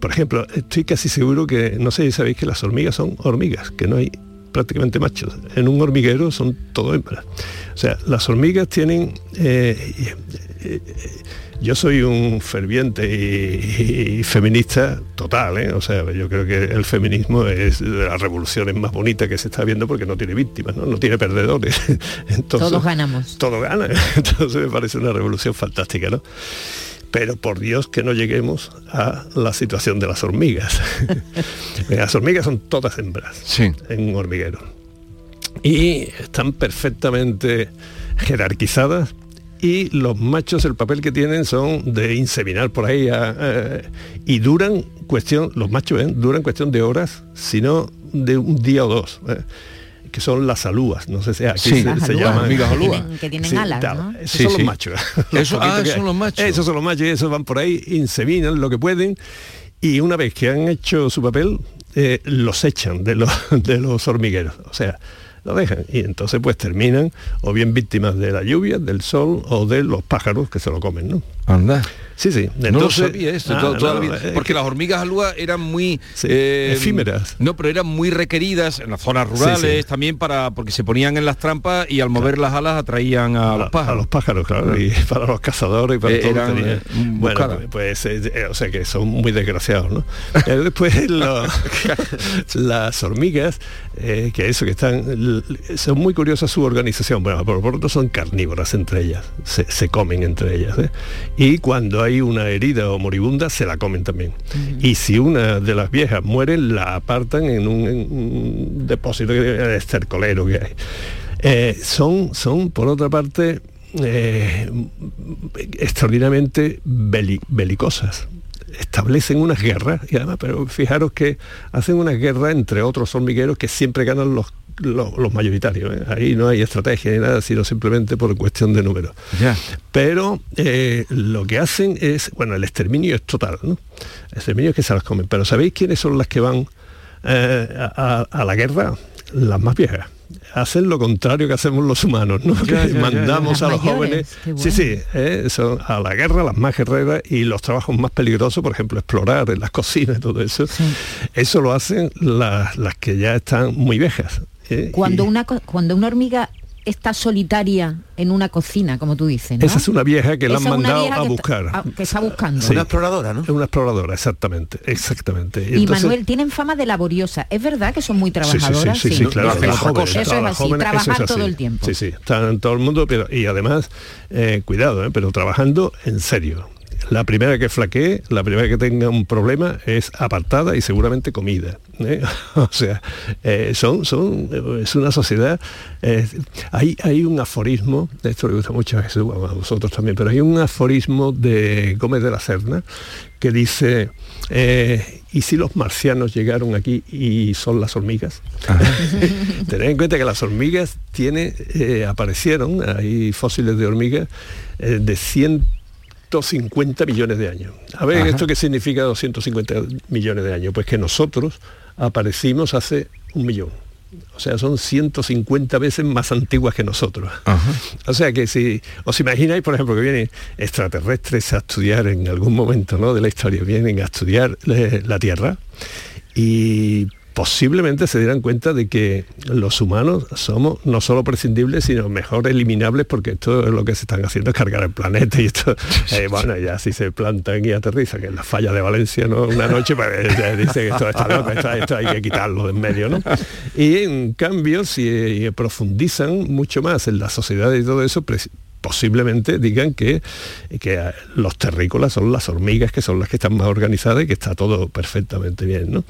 Speaker 42: por ejemplo, estoy casi seguro que, no sé si sabéis que las hormigas son hormigas, que no hay prácticamente machos. En un hormiguero son todo hembras. O sea, las hormigas tienen... eh, eh, yo soy un ferviente y, y feminista total, ¿eh? o sea, yo creo que el feminismo es de las revoluciones más bonitas que se está viendo porque no tiene víctimas, no, no tiene perdedores. Entonces,
Speaker 3: Todos ganamos.
Speaker 42: todo gana. Entonces me parece una revolución fantástica, ¿no? Pero por Dios que no lleguemos a la situación de las hormigas. las hormigas son todas hembras en un hormiguero. Y están perfectamente jerarquizadas y los machos el papel que tienen son de inseminar por ahí a- eh, y duran cuestión, los machos ¿eh? duran cuestión de horas, sino de un día o dos. ¿eh? que son las alúas, no sé si aquí
Speaker 1: Sí,
Speaker 42: se, se llaman.
Speaker 3: Que tienen, que tienen alas.
Speaker 42: Esos
Speaker 1: Sí,
Speaker 42: son
Speaker 1: sí.
Speaker 42: los machos.
Speaker 1: Eso- ah,
Speaker 42: que
Speaker 1: son los machos.
Speaker 42: Esos son los machos y esos van por ahí, inseminan lo que pueden y una vez que han hecho su papel, eh, los echan de los, de los hormigueros. O sea, lo dejan y entonces pues terminan o bien víctimas de la lluvia, del sol o de los pájaros que se lo comen, ¿no?
Speaker 1: Anda.
Speaker 42: Sí, sí.
Speaker 1: no lo
Speaker 42: Entonces-
Speaker 1: sabía esto,
Speaker 42: Ah, no,
Speaker 1: la porque
Speaker 42: que-
Speaker 1: las hormigas alúa eran muy eh,
Speaker 42: efímeras.
Speaker 1: No, pero eran muy requeridas en las zonas rurales
Speaker 42: Sí, sí.
Speaker 1: también para porque se ponían en las trampas y al mover las alas atraían a, los pájaros.
Speaker 42: A los pájaros, claro, y para los cazadores y para
Speaker 1: Eh,
Speaker 42: todo
Speaker 1: eran,
Speaker 42: tenía.
Speaker 1: eh,
Speaker 42: Bueno,
Speaker 1: buscadas.
Speaker 42: pues, eh, o sea que son muy desgraciados, ¿no? Después lo- las hormigas, que eso que están, son muy curiosas su organización. Bueno, por, por otro son carnívoras entre ellas, se, se comen entre ellas. ¿eh? Y cuando hay una herida o moribunda, se la comen también. Y si una de las viejas muere, la apartan en un, en un depósito de estercolero que hay. Eh, son, son, por otra parte, eh, extraordinariamente beli- belicosas. Establecen unas guerras, y además, pero fijaros que hacen una guerra entre otros hormigueros que siempre ganan los, los, los mayoritarios. ¿eh? Ahí no hay estrategia ni nada, sino simplemente por cuestión de números.
Speaker 1: Ya.
Speaker 42: Pero eh, lo que hacen es, bueno, el exterminio es total, ¿no? El exterminio es que se las comen. Pero ¿sabéis quiénes son las que van eh, a, a la guerra? Las más viejas. Hacen lo contrario que hacemos los humanos, ¿no? Que mandamos a los
Speaker 1: mayores,
Speaker 42: jóvenes.
Speaker 1: bueno.
Speaker 42: Sí, sí, eh, son a la guerra, las más guerreras y los trabajos más peligrosos, por ejemplo, explorar en las cocinas y todo eso. Eso lo hacen las, las que ya están muy viejas. ¿Eh?
Speaker 3: Cuando una, cuando una hormiga está solitaria en una cocina, como tú dices, ¿no?
Speaker 42: Esa es una vieja que la han
Speaker 3: una
Speaker 42: mandado a
Speaker 3: que
Speaker 42: buscar.
Speaker 3: está- a- que está buscando.
Speaker 42: Sí.
Speaker 2: exploradora, ¿no?
Speaker 42: Es una exploradora, exactamente, exactamente.
Speaker 3: Y
Speaker 42: entonces-
Speaker 3: Manuel, tienen fama de laboriosa. ¿Es verdad que son muy
Speaker 42: Sí, sí,
Speaker 3: trabajadoras?
Speaker 42: Sí, sí, sí, claro.
Speaker 3: Eso es
Speaker 42: jóvenes,
Speaker 3: Eso así,
Speaker 42: jóvenes, eso
Speaker 3: trabajar
Speaker 42: es así.
Speaker 3: todo el tiempo.
Speaker 42: Sí, sí, están en todo el mundo, pero y además, eh, cuidado, eh, pero trabajando en serio la primera que flaquee, la primera que tenga un problema es apartada y seguramente comida. ¿eh? O sea, eh, son, son, es una sociedad... Hay, hay un aforismo, esto le gusta mucho a Jesús, a vosotros también, pero hay un aforismo de Gómez de la Serna que dice, eh, ¿y si los marcianos llegaron aquí y son las hormigas? Tened en cuenta que las hormigas tiene, aparecieron, hay fósiles de hormigas, de 100 250 millones de años. A ver, ¿esto qué significa 250 millones de años? Pues que nosotros aparecimos hace un millón. O sea, son 150 veces más antiguas que nosotros. O sea que si os imagináis, por ejemplo, que vienen extraterrestres a estudiar en algún momento ¿no? de la historia, vienen a estudiar eh, la Tierra y posiblemente se dieran cuenta de que los humanos somos no solo prescindibles, sino mejor eliminables, porque esto es lo que se están haciendo es cargar el planeta y esto, eh, bueno, ya si se plantan y aterrizan, que en la falla de Valencia, ¿no? Una noche, pues eh, dice que esto está loco, esto, esto hay que quitarlo de en medio, ¿no? Y en cambio, si eh, profundizan mucho más en la sociedad y todo eso, posiblemente digan que, que eh, los terrícolas son las hormigas, que son las que están más organizadas y que está todo perfectamente bien. ¿no?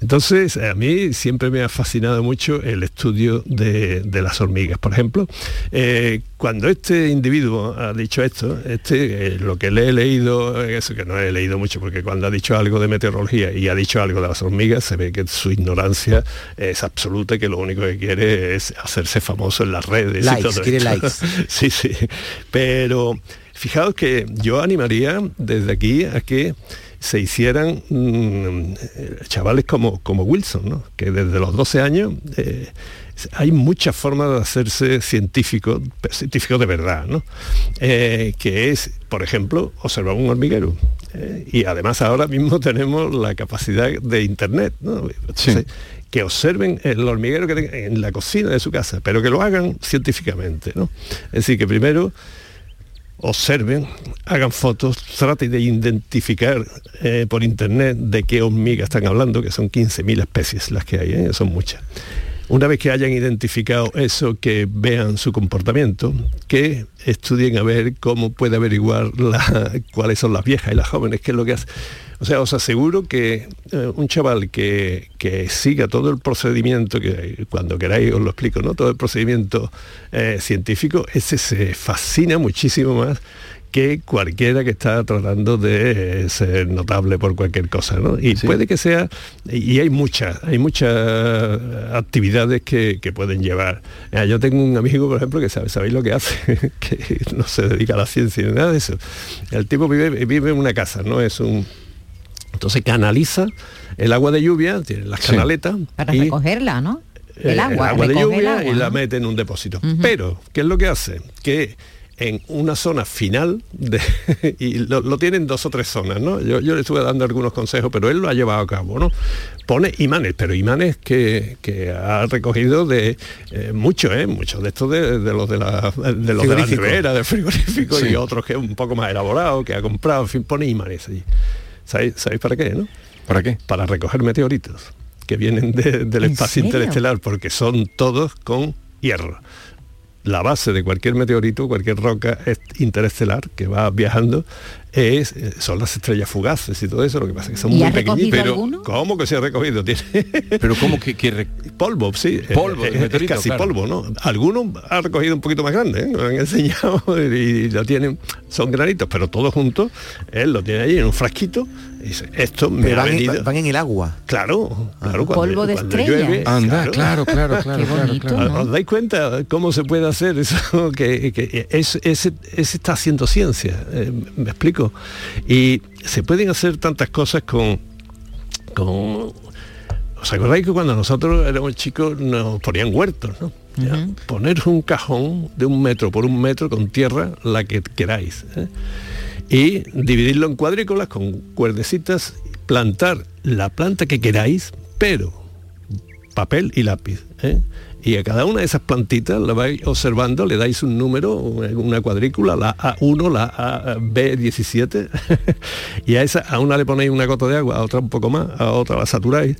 Speaker 42: Entonces, a mí siempre me ha fascinado mucho el estudio de, de las hormigas. Por ejemplo, eh, cuando este individuo ha dicho esto, este, eh, lo que le he leído, eh, eso que no he leído mucho, porque cuando ha dicho algo de meteorología y ha dicho algo de las hormigas, se ve que su ignorancia es absoluta y que lo único que quiere es hacerse famoso en las redes.
Speaker 2: Likes,
Speaker 42: y todo
Speaker 2: quiere
Speaker 42: esto.
Speaker 2: likes.
Speaker 42: sí, sí. Pero fijaos que yo animaría desde aquí a que se hicieran mm, chavales como, como Wilson, ¿no? que desde los 12 años eh, hay muchas formas de hacerse científico, científico de verdad, ¿no? Eh, que es, por ejemplo, observar un hormiguero. Eh, y además ahora mismo tenemos la capacidad de Internet, ¿no? Entonces, que observen el hormiguero que en la cocina de su casa, pero que lo hagan científicamente. ¿no? Es decir, que primero observen, hagan fotos, traten de identificar eh, por internet de qué hormigas están hablando, que son 15.000 especies las que hay, ¿eh? son muchas. Una vez que hayan identificado eso, que vean su comportamiento, que estudien a ver cómo puede averiguar la- cuáles son las viejas y las jóvenes, qué es lo que hace. O sea, os aseguro que eh, un chaval que, que siga todo el procedimiento, que cuando queráis os lo explico, ¿no? Todo el procedimiento eh, científico, ese se fascina muchísimo más que cualquiera que está tratando de eh, ser notable por cualquier cosa, ¿no? Y puede que sea, y hay muchas, hay muchas actividades que, que pueden llevar. Mira, yo tengo un amigo, por ejemplo, que sabe, sabéis lo que hace, que no se dedica a la ciencia ni nada de eso. El tipo vive, vive en una casa, no es un entonces canaliza el agua de lluvia, tiene las canaletas
Speaker 3: Para
Speaker 42: y
Speaker 3: recogerla, ¿no?
Speaker 42: eh,
Speaker 3: El agua,
Speaker 42: de
Speaker 3: el
Speaker 42: lluvia
Speaker 3: agua,
Speaker 42: y la
Speaker 3: ¿no?
Speaker 42: mete en un depósito. Pero, ¿qué es lo que hace? Que en una zona final, de, y lo, lo tienen dos o tres zonas, ¿no? Yo, yo le estuve dando algunos consejos, pero él lo ha llevado a cabo, ¿no? Pone imanes, pero imanes que, que ha recogido de eh, muchos, ¿eh? Muchos de estos de, de los de la, de los de la
Speaker 2: Frigorífico.
Speaker 42: nevera, del frigorífico
Speaker 2: Sí.
Speaker 42: y otros que es un poco más elaborado, que ha comprado, en fin, pone imanes allí. ¿Sabéis, ¿Sabéis para qué, no?
Speaker 43: ¿Para qué?
Speaker 42: Para recoger meteoritos que vienen de- del
Speaker 43: ¿En
Speaker 42: espacio
Speaker 43: serio?
Speaker 42: interestelar, porque son todos con hierro. La base de cualquier meteorito, cualquier roca est- interestelar que va viajando, es, eh, son las estrellas fugaces y todo eso, lo que pasa es que son
Speaker 3: ¿Y
Speaker 42: muy pequeñitas.
Speaker 3: alguno?
Speaker 42: ¿Cómo que se ha recogido? Tiene
Speaker 43: Pero ¿cómo que, que
Speaker 42: polvo, sí.
Speaker 43: Polvo
Speaker 42: eh, es- es casi
Speaker 43: claro.
Speaker 42: polvo, ¿no? Algunos ha recogido un poquito más grande, ¿eh? Lo han enseñado y, y lo tienen, son granitos, pero todos juntos, él lo tiene allí en un frasquito y dice, esto me
Speaker 2: Pero
Speaker 42: ha
Speaker 2: van,
Speaker 42: venido.
Speaker 2: van en el agua.
Speaker 42: Claro, claro.
Speaker 3: Polvo de
Speaker 42: cuando
Speaker 3: estrellas.
Speaker 42: llueve,
Speaker 43: Anda, claro, claro, claro,
Speaker 3: Qué
Speaker 43: claro,
Speaker 3: bonito,
Speaker 43: claro.
Speaker 3: ¿no?
Speaker 42: ¿Os dais cuenta cómo se puede hacer eso? Que, que es, ese, ese está haciendo ciencia, eh, me explico. Y se pueden hacer tantas cosas con... con ¿Os acordáis que cuando nosotros éramos chicos nos ponían huertos, ¿no? Ya, Poner un cajón de un metro por un metro con tierra, la que queráis. ¿eh? Y dividirlo en cuadrículas con cuerdecitas, plantar la planta que queráis, pero papel y lápiz. ¿eh? Y a cada una de esas plantitas la vais observando, le dais un número, una cuadrícula, la A1, la A- B17, y a esa a una le ponéis una gota de agua, a otra un poco más, a otra la saturáis,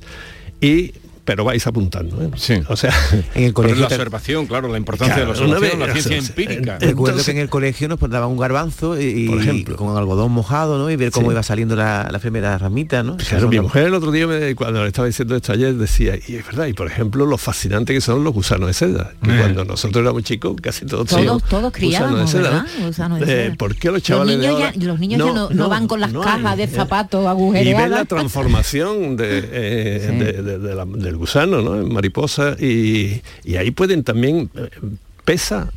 Speaker 42: y pero vais apuntando. ¿eh? O sea,
Speaker 2: En el
Speaker 43: Pero
Speaker 2: colegio
Speaker 43: la
Speaker 2: te-
Speaker 43: observación, claro, la importancia
Speaker 42: Claro,
Speaker 43: de la
Speaker 42: una
Speaker 43: observación,
Speaker 42: vez-
Speaker 43: la ciencia
Speaker 42: sea,
Speaker 43: empírica.
Speaker 2: Recuerdo
Speaker 42: Entonces-
Speaker 2: que en el colegio nos daban un garbanzo y, y
Speaker 42: Por ejemplo.
Speaker 2: con algodón mojado, ¿no? Y ver cómo
Speaker 42: Sí.
Speaker 2: iba saliendo la, la primera ramita, ¿no?
Speaker 42: Claro,
Speaker 2: Esas
Speaker 42: mi mujer el otro día me- cuando le estaba diciendo esto ayer decía, y es verdad, y por ejemplo lo fascinante que son los gusanos de seda, que
Speaker 43: Eh.
Speaker 42: cuando nosotros éramos chicos casi todos
Speaker 3: Todos- todos criábamos,
Speaker 42: de seda,
Speaker 3: ¿verdad?
Speaker 42: ¿no?
Speaker 3: De
Speaker 42: Eh,
Speaker 3: seda.
Speaker 42: ¿Por qué los
Speaker 3: Los
Speaker 42: chavales de
Speaker 3: niños,
Speaker 42: ahora-
Speaker 3: ya, los niños ya no, no van con las
Speaker 42: no
Speaker 3: cajas
Speaker 42: hay,
Speaker 3: de
Speaker 42: eh.
Speaker 3: zapatos
Speaker 42: y ver
Speaker 3: agujereadas.
Speaker 42: la transformación de, eh, del gusano ¿no? en mariposa y, y ahí pueden también eh, pesa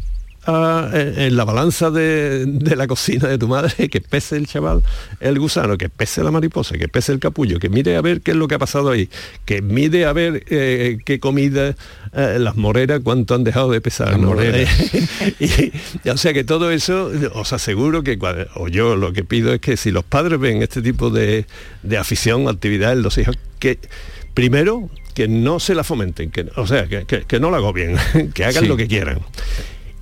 Speaker 42: a- en en la balanza de, de la cocina de tu madre, que pese el chaval el gusano, que pese la mariposa, que pese el capullo, que mire a ver qué es lo que ha pasado ahí, que mire a ver eh, qué comida, eh, las moreras, cuánto han dejado de pesar.
Speaker 1: Las
Speaker 42: ¿no?
Speaker 1: moreras.
Speaker 42: y, y, o sea que todo eso, os aseguro que, o yo lo que pido es que si los padres ven este tipo de, de afición, actividad en los hijos, que primero que no se la fomenten, que, o sea, que, que- que no la bien, que hagan
Speaker 1: Sí.
Speaker 42: lo que quieran.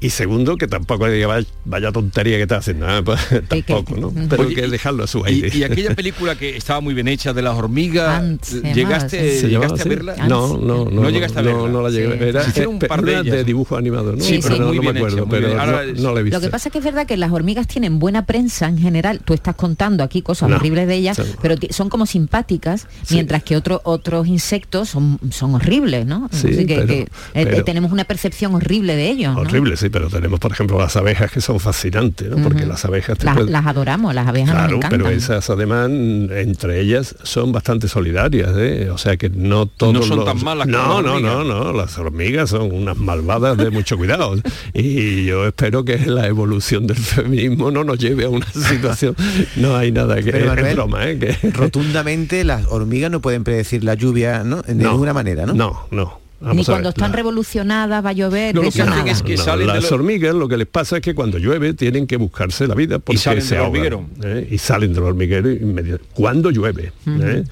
Speaker 42: Y segundo, que tampoco diga vaya, vaya tontería que está haciendo, ah, pues, tampoco, ¿no? Pero
Speaker 1: Oye,
Speaker 42: que dejarlo a su aire.
Speaker 1: Y, y aquella película que estaba muy bien hecha de las hormigas,
Speaker 42: Ants, se llamaba,
Speaker 1: ¿llegaste,
Speaker 42: ¿Se llamaba
Speaker 1: ¿llegaste a verla?
Speaker 42: No, no, no,
Speaker 1: no llegaste a verla.
Speaker 42: No, la llegué a ver. Era,
Speaker 1: un
Speaker 42: eh,
Speaker 1: par de ellas.
Speaker 42: de dibujo animado, ¿no?
Speaker 1: Sí, pero
Speaker 42: no,
Speaker 1: muy
Speaker 42: no me acuerdo, pero
Speaker 1: bien.
Speaker 42: no,
Speaker 1: Ahora,
Speaker 42: no la he visto.
Speaker 3: Lo que pasa es que es verdad que las hormigas tienen buena prensa en general. Tú estás contando aquí cosas
Speaker 42: No,
Speaker 3: horribles de ellas,
Speaker 42: sí.
Speaker 3: pero son como simpáticas, mientras que otros otros insectos son, son horribles, ¿no?
Speaker 42: Sí,
Speaker 3: Así que,
Speaker 42: pero-
Speaker 3: que, eh, tenemos una percepción horrible de ellos.
Speaker 42: Horrible, sí, pero tenemos, por ejemplo, las abejas que son fascinantes, ¿no? Porque las abejas te
Speaker 3: Las,
Speaker 42: pueden-
Speaker 3: las adoramos, las abejas nos
Speaker 42: Claro,
Speaker 3: encantan.
Speaker 42: pero esas además entre ellas son bastante solidarias, ¿eh? o sea que no todos
Speaker 1: No son
Speaker 42: los-
Speaker 1: tan malas
Speaker 42: no, no, no, no, las hormigas son unas malvadas de mucho cuidado y yo espero que la evolución del feminismo no nos lleve a una situación, no hay nada que
Speaker 2: Pero, Manuel,
Speaker 42: es broma, ¿eh? que
Speaker 2: Rotundamente las hormigas no pueden predecir la lluvia, ¿no? De
Speaker 42: No,
Speaker 2: ninguna manera, ¿no?
Speaker 42: No, no.
Speaker 3: Ni
Speaker 42: Vamos
Speaker 3: cuando
Speaker 42: ver,
Speaker 3: están
Speaker 42: la-
Speaker 3: revolucionadas va a llover,
Speaker 42: No,
Speaker 3: de
Speaker 42: lo que
Speaker 3: eso
Speaker 42: hacen
Speaker 3: nada.
Speaker 42: es que
Speaker 1: salen de
Speaker 42: las
Speaker 1: lo-
Speaker 42: hormigas lo que les pasa es que cuando llueve tienen que buscarse la vida porque
Speaker 1: salen
Speaker 42: se
Speaker 1: del
Speaker 42: ahogan,
Speaker 1: hormiguero.
Speaker 42: ¿eh? y salen del hormiguero inmedi- cuando llueve ¿eh?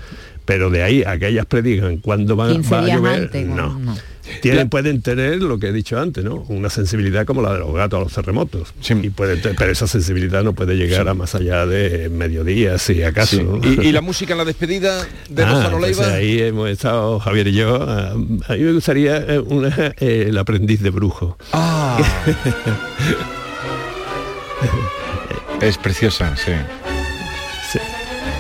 Speaker 42: pero de ahí a que ellas predigan cuándo va,
Speaker 3: 15
Speaker 42: va a llover
Speaker 3: antes,
Speaker 42: no.
Speaker 3: no.
Speaker 42: Tienen, pueden tener lo que he dicho antes, ¿no? Una sensibilidad como la de los gatos a los terremotos. Y pueden te- pero esa sensibilidad no puede llegar a más allá de mediodía, si acaso.
Speaker 1: Sí. ¿Y, y la música en la despedida de
Speaker 42: Ah,
Speaker 1: Lozano
Speaker 42: pues
Speaker 1: Leiva?
Speaker 42: ahí hemos estado Javier y yo. ah, A, mí me gustaría eh, una, eh, el aprendiz de brujo.
Speaker 1: Ah. es preciosa, sí.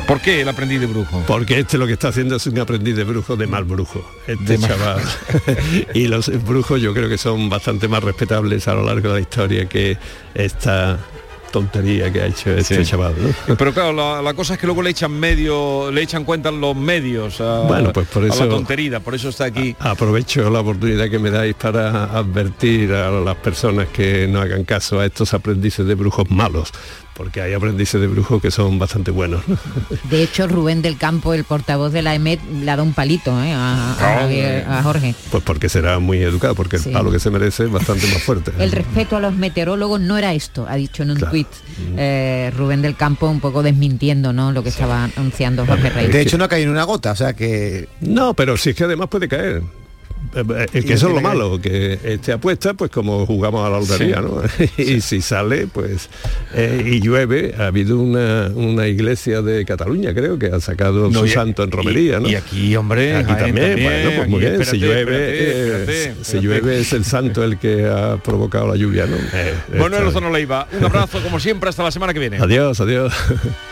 Speaker 1: ¿Por qué el aprendiz de brujo?
Speaker 42: Porque este lo que está haciendo es un aprendiz de brujo de mal brujo. Este
Speaker 1: De
Speaker 42: chaval. y los brujos yo creo que son bastante más respetables a lo largo de la historia que esta tontería que ha hecho este
Speaker 1: Sí.
Speaker 42: chaval. ¿no?
Speaker 1: Pero claro, la, la cosa es que luego le echan medio, le echan cuenta los medios a,
Speaker 42: Bueno, pues por
Speaker 1: a
Speaker 42: eso-
Speaker 1: la tontería, por eso está aquí.
Speaker 42: Aprovecho la oportunidad que me dais para advertir a las personas que no hagan caso a estos aprendices de brujos malos, porque hay aprendices de brujos que son bastante buenos.
Speaker 3: De hecho, Rubén del Campo, el portavoz de la EMET, le ha dado un palito ¿eh? a, a Javier- a Jorge.
Speaker 42: Pues porque será muy educado, porque
Speaker 3: Sí.
Speaker 42: el palo que se merece es bastante más fuerte.
Speaker 3: El respeto a los meteorólogos no era esto, ha dicho en un tuit eh, Rubén del Campo, un poco desmintiendo ¿no? lo que estaba anunciando Jorge Reyes.
Speaker 2: De hecho no ha caído en una gota, o sea que...
Speaker 42: No, pero si es que además puede caer. Eh, eh, Es
Speaker 2: Y
Speaker 42: que eso es lo malo, que este apuesta, pues como jugamos a la lotería,
Speaker 1: Sí.
Speaker 42: ¿no? y si sale, pues, eh, y llueve, ha habido una, una iglesia de Cataluña, creo, que ha sacado
Speaker 1: No,
Speaker 42: su
Speaker 1: y-
Speaker 42: santo en romería, ¿no?
Speaker 1: y aquí, hombre,
Speaker 42: Aquí
Speaker 1: Jaén
Speaker 42: también,
Speaker 1: también,
Speaker 42: bueno, pues muy bien, si
Speaker 1: espérate,
Speaker 42: llueve,
Speaker 1: espérate,
Speaker 42: eh,
Speaker 1: espérate,
Speaker 42: si llueve es el santo el que ha provocado la lluvia, ¿no? Eh, está-
Speaker 1: Lozano Leiva, un abrazo como siempre hasta la semana que viene.
Speaker 42: Adiós, adiós.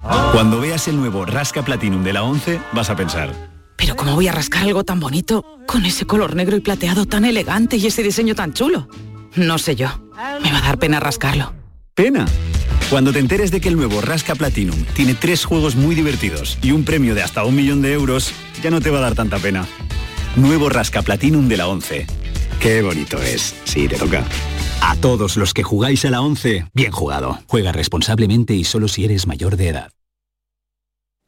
Speaker 44: Cuando veas el nuevo Rasca Platinum de la 11, vas a pensar,
Speaker 45: Pero ¿cómo voy a rascar algo tan bonito con ese color negro y plateado tan elegante y ese diseño tan chulo? No sé yo. Me va a dar pena rascarlo.
Speaker 44: ¿pena? Cuando te enteres de que el nuevo Rasca Platinum tiene tres juegos muy divertidos y un premio de hasta un millón de euros, ya no te va a dar tanta pena. Nuevo Rasca Platinum de la 11. Qué bonito es. Sí, te toca. A todos los que jugáis a la 11, bien jugado. Juega responsablemente y solo si eres mayor de edad.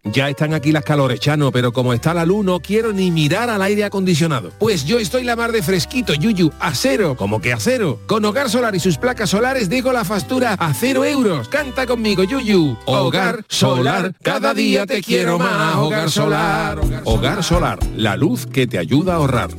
Speaker 46: Ya están aquí las calores, Chano, pero como está la luz no quiero ni mirar al aire acondicionado. Pues yo estoy la mar de fresquito, Yuyu, a cero, como que a cero. Con Hogar Solar y sus placas solares digo la factura a cero euros. Canta conmigo, Yuyu. Hogar Solar, cada día te quiero más. Hogar Solar. Hogar Solar, la luz que te ayuda a ahorrar.